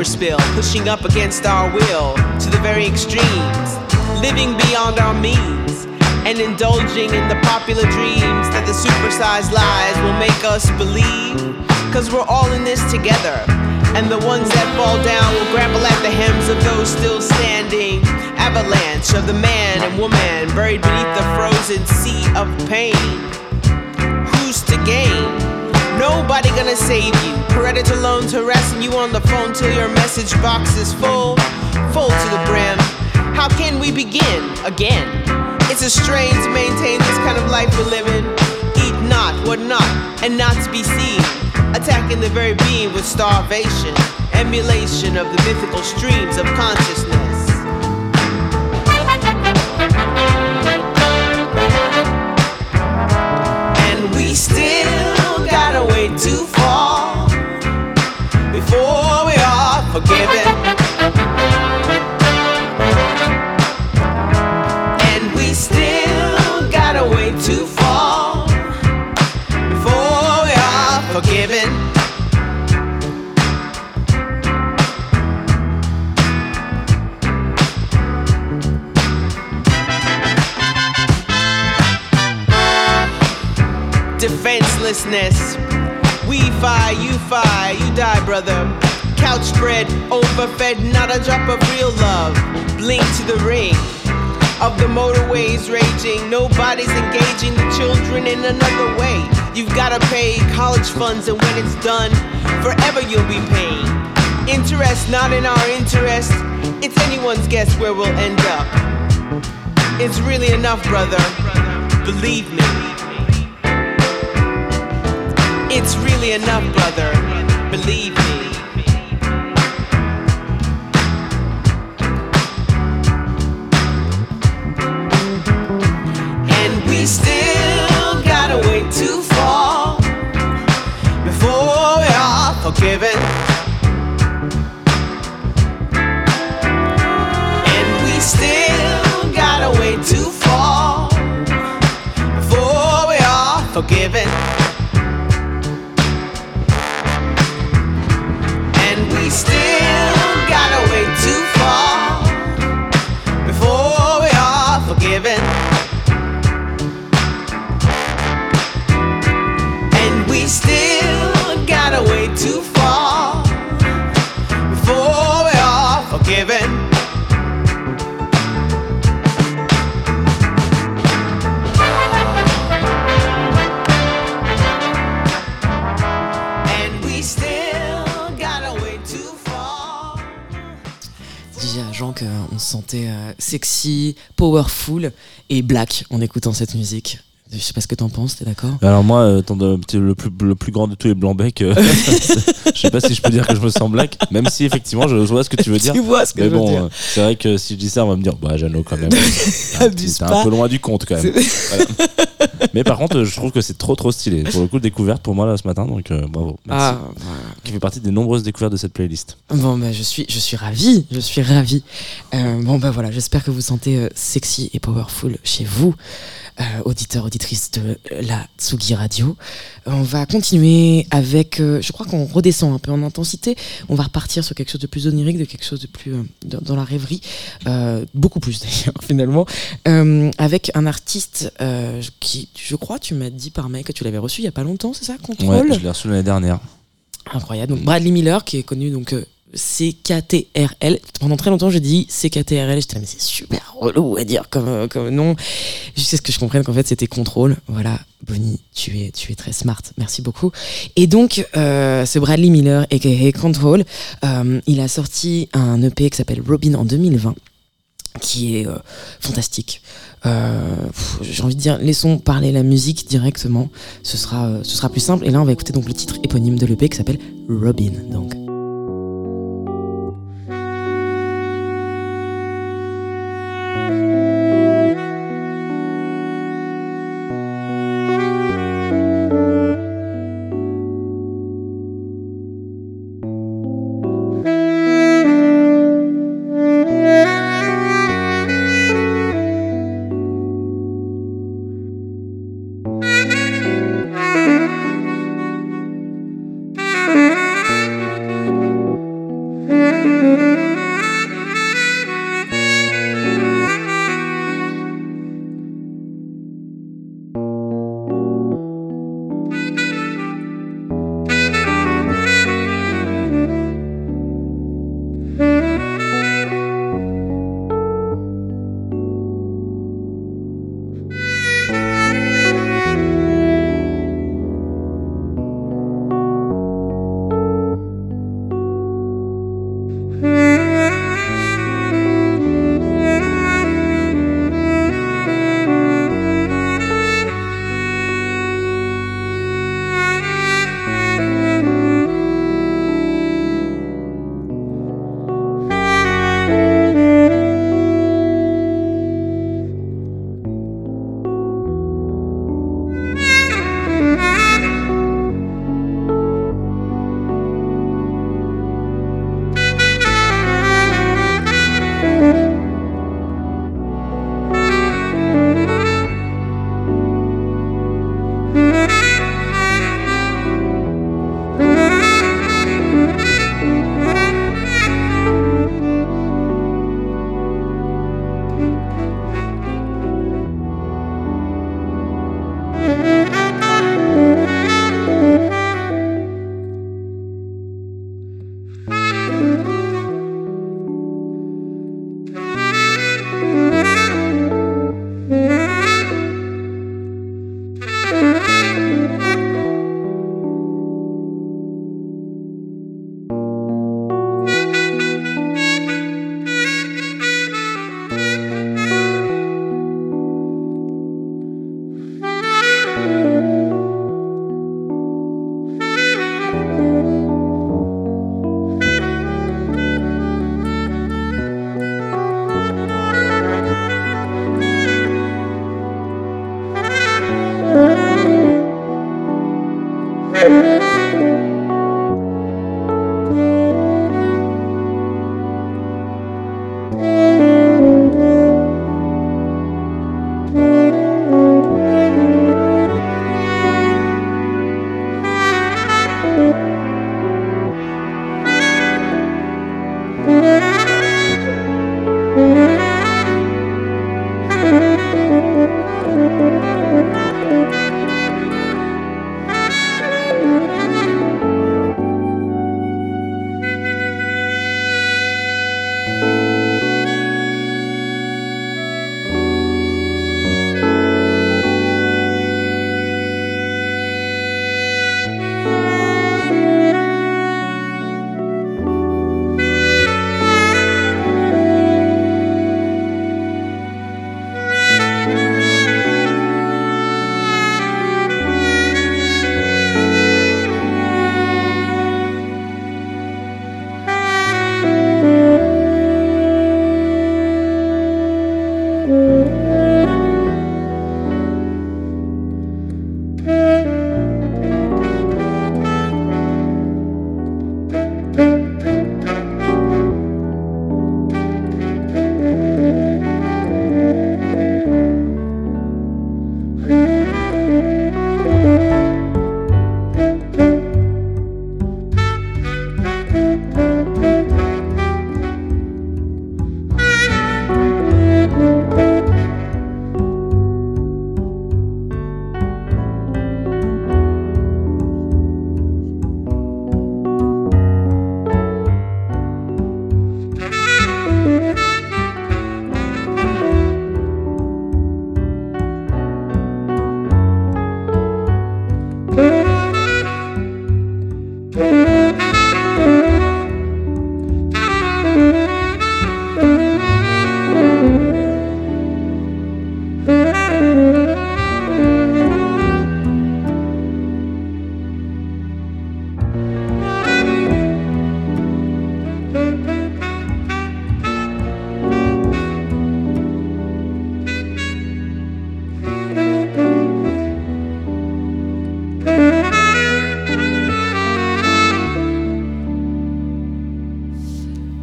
pushing up against our will to the very extremes, living beyond our means, and indulging in the popular dreams that the supersized lies will make us believe. Cause we're all in this together, and the ones that fall down will grapple at the hems of those still standing. Avalanche of the man and woman buried beneath the frozen sea of pain who's to gain? Nobody gonna save you. Predator loans harassing you on the phone till your message box is full, full to the brim. How can we begin again? It's a strain to maintain this kind of life we're living. Eat not, what not, and not to be seen. Attacking the very being with starvation, emulation of the mythical streams of consciousness. Forgiven. And we still gotta wait to fall before we are forgiven. defenselessness. We fi, you fi, you die, brother. Couch spread, overfed, not a drop of real love. Blink to the ring of the motorways raging. Nobody's engaging the children in another way. You've gotta pay college funds, and when it's done, forever you'll be paying. Interest not in our interest. It's anyone's guess where we'll end up. It's really enough, brother. Believe me. It's really enough, brother. Believe me. To sentait euh, sexy, powerful et black en écoutant cette musique. Je sais pas ce que t'en penses, t'es d'accord Alors moi, euh, de- t'es le plus, le plus grand de tous les blancs becs, euh, je sais pas si je peux dire que je me sens black, même si effectivement je vois ce que tu veux dire. Tu vois ce que Mais je veux bon, dire. euh, c'est vrai que si je dis ça, on va me dire, bah Jeannot quand même. T'es un peu loin du compte quand même. Voilà. Mais par contre, euh, je trouve que c'est trop trop stylé. Pour le coup, découverte pour moi là ce matin, donc euh, bravo. Merci. Ah. Qui fait partie des nombreuses découvertes de cette playlist. Bon, bah, je suis, je suis ravie, je suis ravie. Euh, bon, bah voilà, j'espère que vous sentez euh, sexy et powerful chez vous, euh, auditeurs, auditrices de la Tsugi Radio. Euh, on va continuer avec, euh, je crois qu'on redescend un peu en intensité. On va repartir sur quelque chose de plus onirique, de quelque chose de plus euh, dans, la rêverie, euh, beaucoup plus d'ailleurs finalement, euh, avec un artiste euh, qui, je crois, tu m'as dit par mail que tu l'avais reçu il y a pas longtemps, c'est ça, Contrôle? Ouais, je l'ai reçu l'année dernière. Incroyable. Donc Bradley Miller, qui est connu donc euh, CKTRL. Pendant très longtemps, j'ai dit CKTRL. J'étais mais c'est super relou à dire comme, euh, comme nom. Jusqu'à ce que je comprenne qu'en fait, c'était contrôle. Voilà, Bonnie, tu es, tu es très smart. Merci beaucoup. Et donc, euh, ce Bradley Miller, a.k.a. Control, euh, il a sorti un EP qui s'appelle Robin en 2020 qui est fantastique. J'ai envie de dire, laissons parler la musique directement. Ce sera, ce sera plus simple. Et là, on va écouter donc le titre éponyme de l'EP qui s'appelle Robin. Donc.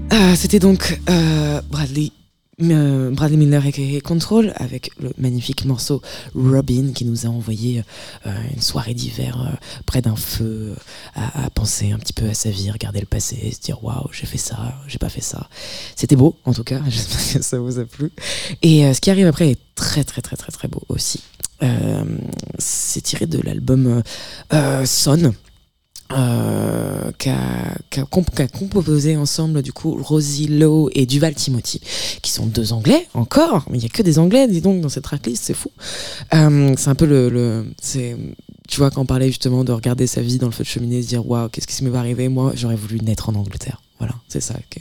Ah, C'était donc euh, Bradley, euh, Bradley Miller et Control avec le magnifique morceau Robin qui nous a envoyé euh, une soirée d'hiver euh, près d'un feu à, penser un petit peu à sa vie, regarder le passé, se dire waouh j'ai fait ça, j'ai pas fait ça. C'était beau en tout cas, j'espère que ça vous a plu. Et euh, ce qui arrive après est très très très très très beau aussi. Euh, C'est tiré de l'album euh, euh, Son euh, qu'a comp- qu'a composé ensemble du coup Rosie Lowe et Duval Timothy qui sont deux anglais encore mais il y a que des anglais dis donc dans cette tracklist c'est fou. C'est un peu le, le c'est tu vois quand on parlait justement de regarder sa vie dans le feu de cheminée se dire waouh qu'est-ce qui m'est arrivé? Moi j'aurais voulu naître en Angleterre. Voilà c'est ça que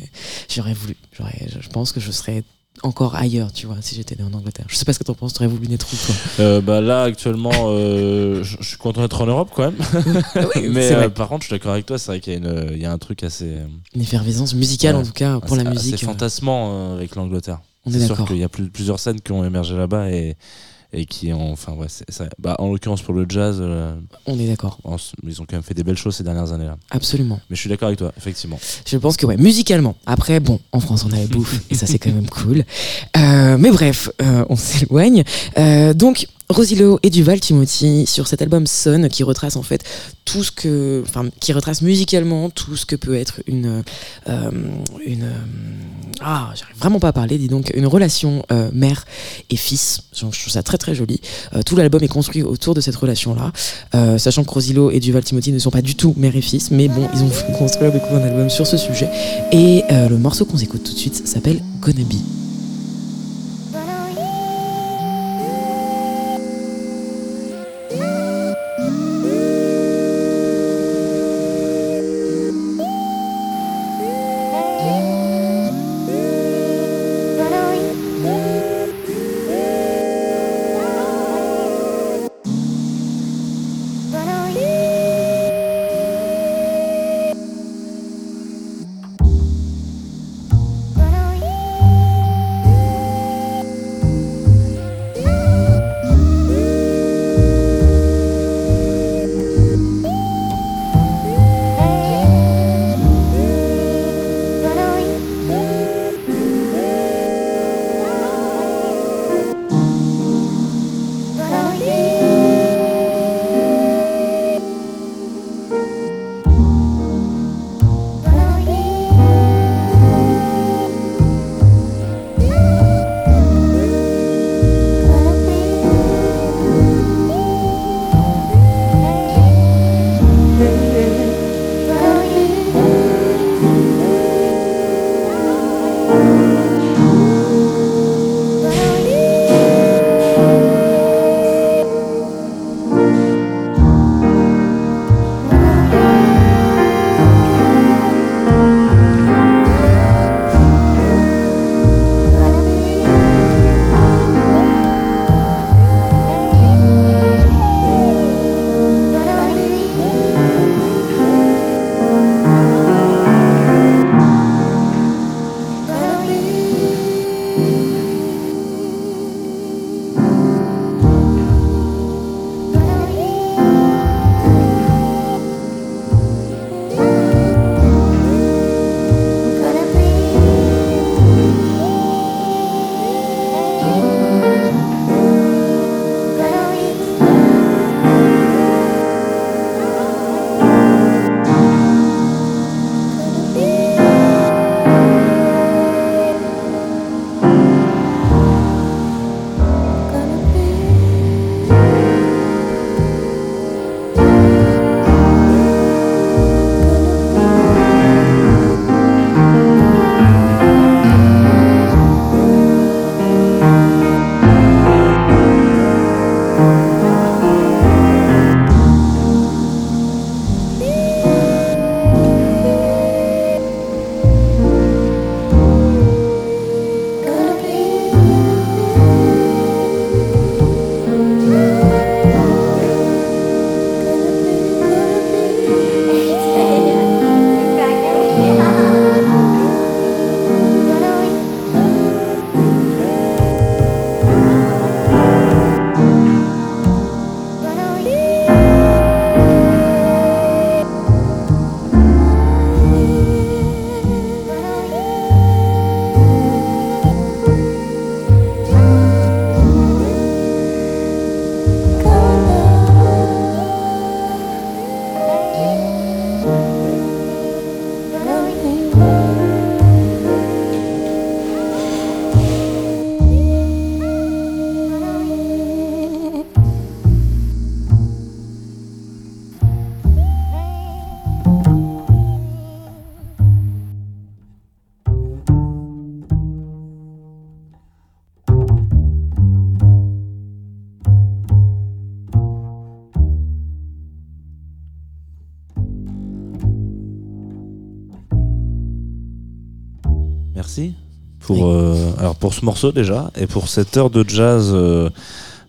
j'aurais voulu. Je pense que je serais encore ailleurs tu vois si j'étais né en Angleterre je sais pas ce que t'en penses t'aurais voulu naître où toi? Euh, bah là actuellement, euh, je suis content d'être en Europe quand même. oui, Mais c'est euh, par contre, je suis d'accord avec toi, c'est vrai qu'il y, a une- il y a un truc assez, une effervescence musicale Ouais. en tout cas pour la musique euh, fantasmant avec l'Angleterre. on est C'est sûr d'accord qu'il y a plus- plusieurs scènes qui ont émergé là-bas et, et qui ont, enfin ouais, ça- bah, en l'occurrence pour le jazz, euh, on est d'accord ils ont quand même fait des belles choses ces dernières années-là. absolument Mais je suis d'accord avec toi, effectivement. Je pense que ouais, musicalement. Après, bon, en France, on a la bouffe et ça, c'est quand même cool. Euh, mais bref, euh, on s'éloigne. Donc, Rosilo et Duval Timothy sur cet album Son qui retrace en fait tout ce que, qui retrace musicalement tout ce que peut être une, euh, euh, ah, j'arrive vraiment pas à parler, dis donc, une relation euh, mère et fils. Je trouve ça très très joli. Tout l'album est construit autour de cette relation-là, sachant que Rosilo et Duval Timothy ne sont pas du tout mère et fils, mais bon, ils ont coup un album sur ce sujet. Et le morceau qu'on écoute tout de suite s'appelle Gonna. Pour, euh, alors pour ce morceau déjà et pour cette heure de jazz euh,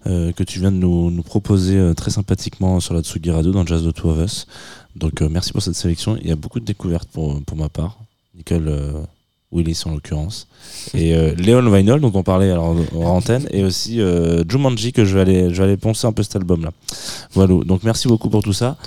euh, que tu viens de nous, nous proposer très sympathiquement sur la Tsugi Radio dans Jazz de Two of Us. Donc merci pour cette sélection. Il y a beaucoup de découvertes pour, pour ma part. Nicole Willis en l'occurrence. Et Léon Vinyl dont on parlait alors en antenne et aussi Jumanji que je vais aller je vais aller poncer un peu cet album là. Voilà. Donc merci beaucoup pour tout ça.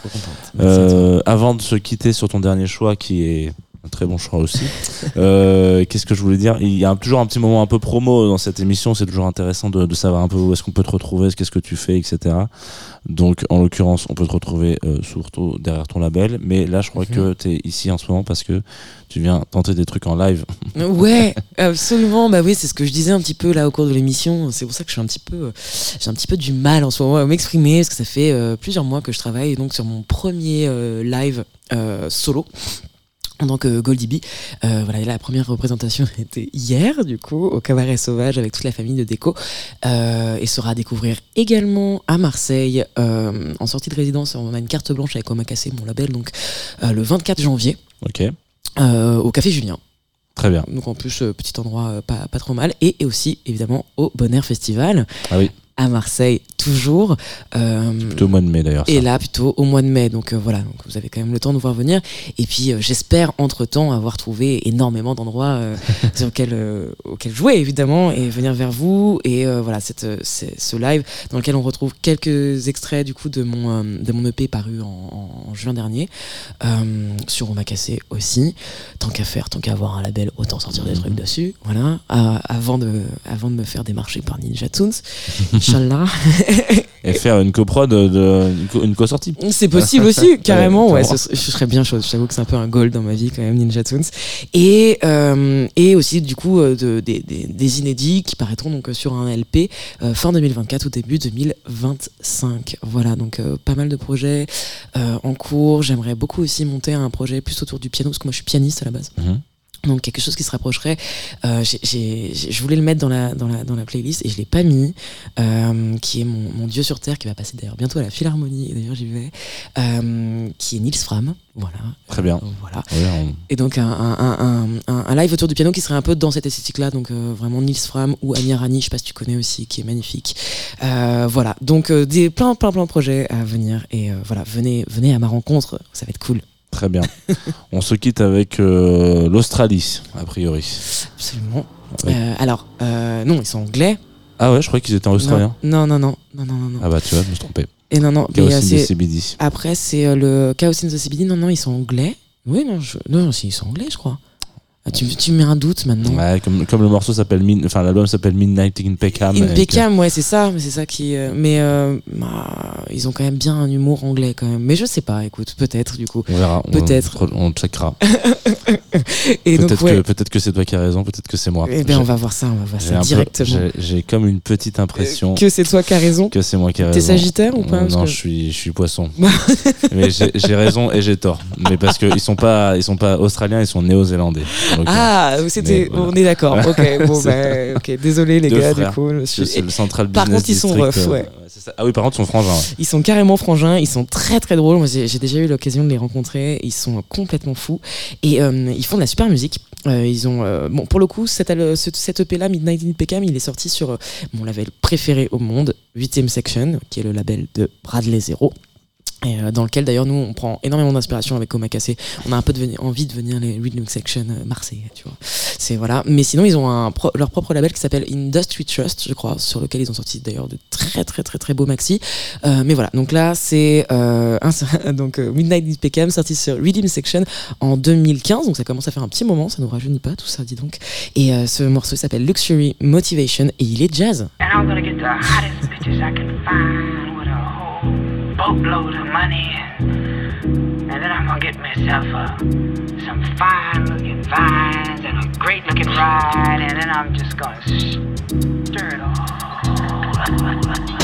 Avant de se quitter sur ton dernier choix qui est un très bon choix aussi. Euh, Qu'est-ce que je voulais dire? Il y a toujours un petit moment un peu promo dans cette émission. C'est toujours intéressant de, de savoir un peu où est-ce qu'on peut te retrouver, qu'est-ce que tu fais, etc. Donc, en l'occurrence, on peut te retrouver euh, surtout derrière ton label. Mais là, je crois Mhm. que tu es ici en ce moment parce que tu viens tenter des trucs en live. Ouais, absolument. Bah oui, c'est ce que je disais un petit peu là au cours de l'émission. C'est pour ça que je suis un petit peu, euh, j'ai un petit peu du mal en ce moment à m'exprimer parce que ça fait euh, plusieurs mois que je travaille donc sur mon premier live solo. En tant que Goldie B, Euh, voilà, la première représentation était hier, du coup, au Cabaret Sauvage avec toute la famille de Déco, euh, et sera à découvrir également à Marseille, euh, en sortie de résidence. On a une carte blanche avec Omakase, mon label, donc le 24 janvier, Ok, euh, au Café Julien. très bien. Donc en plus, petit endroit pas, pas trop mal. Et, et aussi, évidemment, au Bon Air Festival, Ah oui, à Marseille, toujours. Euh, plutôt au mois de mai d'ailleurs. et là, plutôt au mois de mai. Donc euh, voilà, donc vous avez quand même le temps de voir venir. Et puis, euh, j'espère, entre-temps, avoir trouvé énormément d'endroits auxquels jouer, évidemment, et venir vers vous. Et voilà, cette, c'est- ce live dans lequel on retrouve quelques extraits, du coup, de mon, de mon EP paru en, juin dernier, sur Omakase aussi. Tant qu'à faire, tant qu'à avoir un label, autant sortir des trucs dessus. Voilà, À- avant, de, avant de me faire démarcher par Ninja Tunes. Inch'Allah. Et faire une coprod, de, une co- une co-sortie. C'est possible aussi, carrément. Ouais, Ouais, ce, ce serait bien chose. Je t'avoue que c'est un peu un goal dans ma vie quand même, Ninja Tunes. Et, euh, et aussi du coup euh, de, des, des, des inédits qui paraîtront donc euh, sur un LP euh, fin 2024 ou début 2025. Voilà, donc euh, pas mal de projets en cours. J'aimerais beaucoup aussi monter un projet plus autour du piano parce que moi je suis pianiste à la base. Mhm. Donc quelque chose qui se rapprocherait. Euh, je voulais le mettre dans la, dans la, dans la playlist et je l'ai pas mis. euh, qui est mon, mon dieu sur terre qui va passer d'ailleurs bientôt à la Philharmonie et d'ailleurs j'y vais. euh, qui est Nils Fram. Voilà. Très bien. Voilà. On- Et donc un, un, un, live autour du piano qui serait un peu dans cette esthétique-là, donc vraiment Nils Fram ou Anya Rani, je sais pas si tu connais aussi, qui est magnifique. Voilà, donc des plein plein plein de projets à venir et voilà, venez venez à ma rencontre, ça va être cool. Très bien. on se quitte avec euh, l'Australie, a priori. Absolument. Oui. Euh, alors euh, non, ils sont anglais. Ah ouais, je croyais qu'ils étaient australiens. Non non non non non non. non. Ah bah tu vois, je me suis trompé. Et non non. Chaos euh, in the c'est- CBD. après c'est euh, le Chaos in the CBD. Non non, ils sont anglais. Oui non je... non non, si, ils sont anglais, je crois. Ah, tu, tu me mets un doute maintenant. Ouais, comme, comme le morceau s'appelle, enfin l'album s'appelle Midnight in Peckham. In que- Peckham, ouais, c'est ça, mais c'est ça qui. euh, mais euh, bah, ils ont quand même bien un humour anglais quand même. Mais je sais pas, écoute, peut-être du coup. On verra. Peut-être. On, on checkera. Peut-être ouais. que, peut-être que c'est toi qui as raison, peut-être que c'est moi. Eh ben, on va voir ça, on va voir ça directement. j'ai- comme une petite impression que c'est toi qui as raison. que c'est moi qui ai raison. T'es Sagittaire ou pas Non, que- je suis, je suis poisson. mais j'ai raison et j'ai tort. Mais parce qu'ils sont pas, ils sont pas australiens, ils sont néo-zélandais. Donc, euh, Ah, c'était. Voilà. On est d'accord. Ok, bon, bah, ok. Désolé les Deux gars, frères. du coup. je suis- c'est le Central Par contre, ils sont rough, euh, ouais. ça. Ah oui, par contre, ils sont frangins. ouais. Ils sont carrément frangins, ils sont très très drôles. Moi, j'ai déjà eu l'occasion de les rencontrer. Ils sont complètement fous et euh, ils font de la super musique. Euh, ils ont, euh, bon, pour le coup, cet, al- ce- cet EP là, Midnight in Peckham, il est sorti sur euh, mon label préféré au monde, 8ème Section, qui est le label de Bradley Zero. Et euh, dans lequel d'ailleurs nous on prend énormément d'inspiration avec Omakase. On a un peu devenu- envie de venir les Rhythm Section euh, Marseille, tu vois. C'est voilà. Mais sinon ils ont un pro- leur propre label qui s'appelle Industry Trust, je crois, sur lequel ils ont sorti d'ailleurs de très très très très beaux maxi. Euh, mais voilà. Donc là c'est euh, donc euh, Midnight in Peckham sorti sur Rhythm Section en 2015. Donc ça commence à faire un petit moment. Ça nous rajeunit pas tout ça, dis donc. Et ce morceau s'appelle Luxury Motivation et il est jazz. Boatload of money. And then I'm gonna get myself uh, some fine looking vines and a great looking ride. And then I'm just gonna stir it all.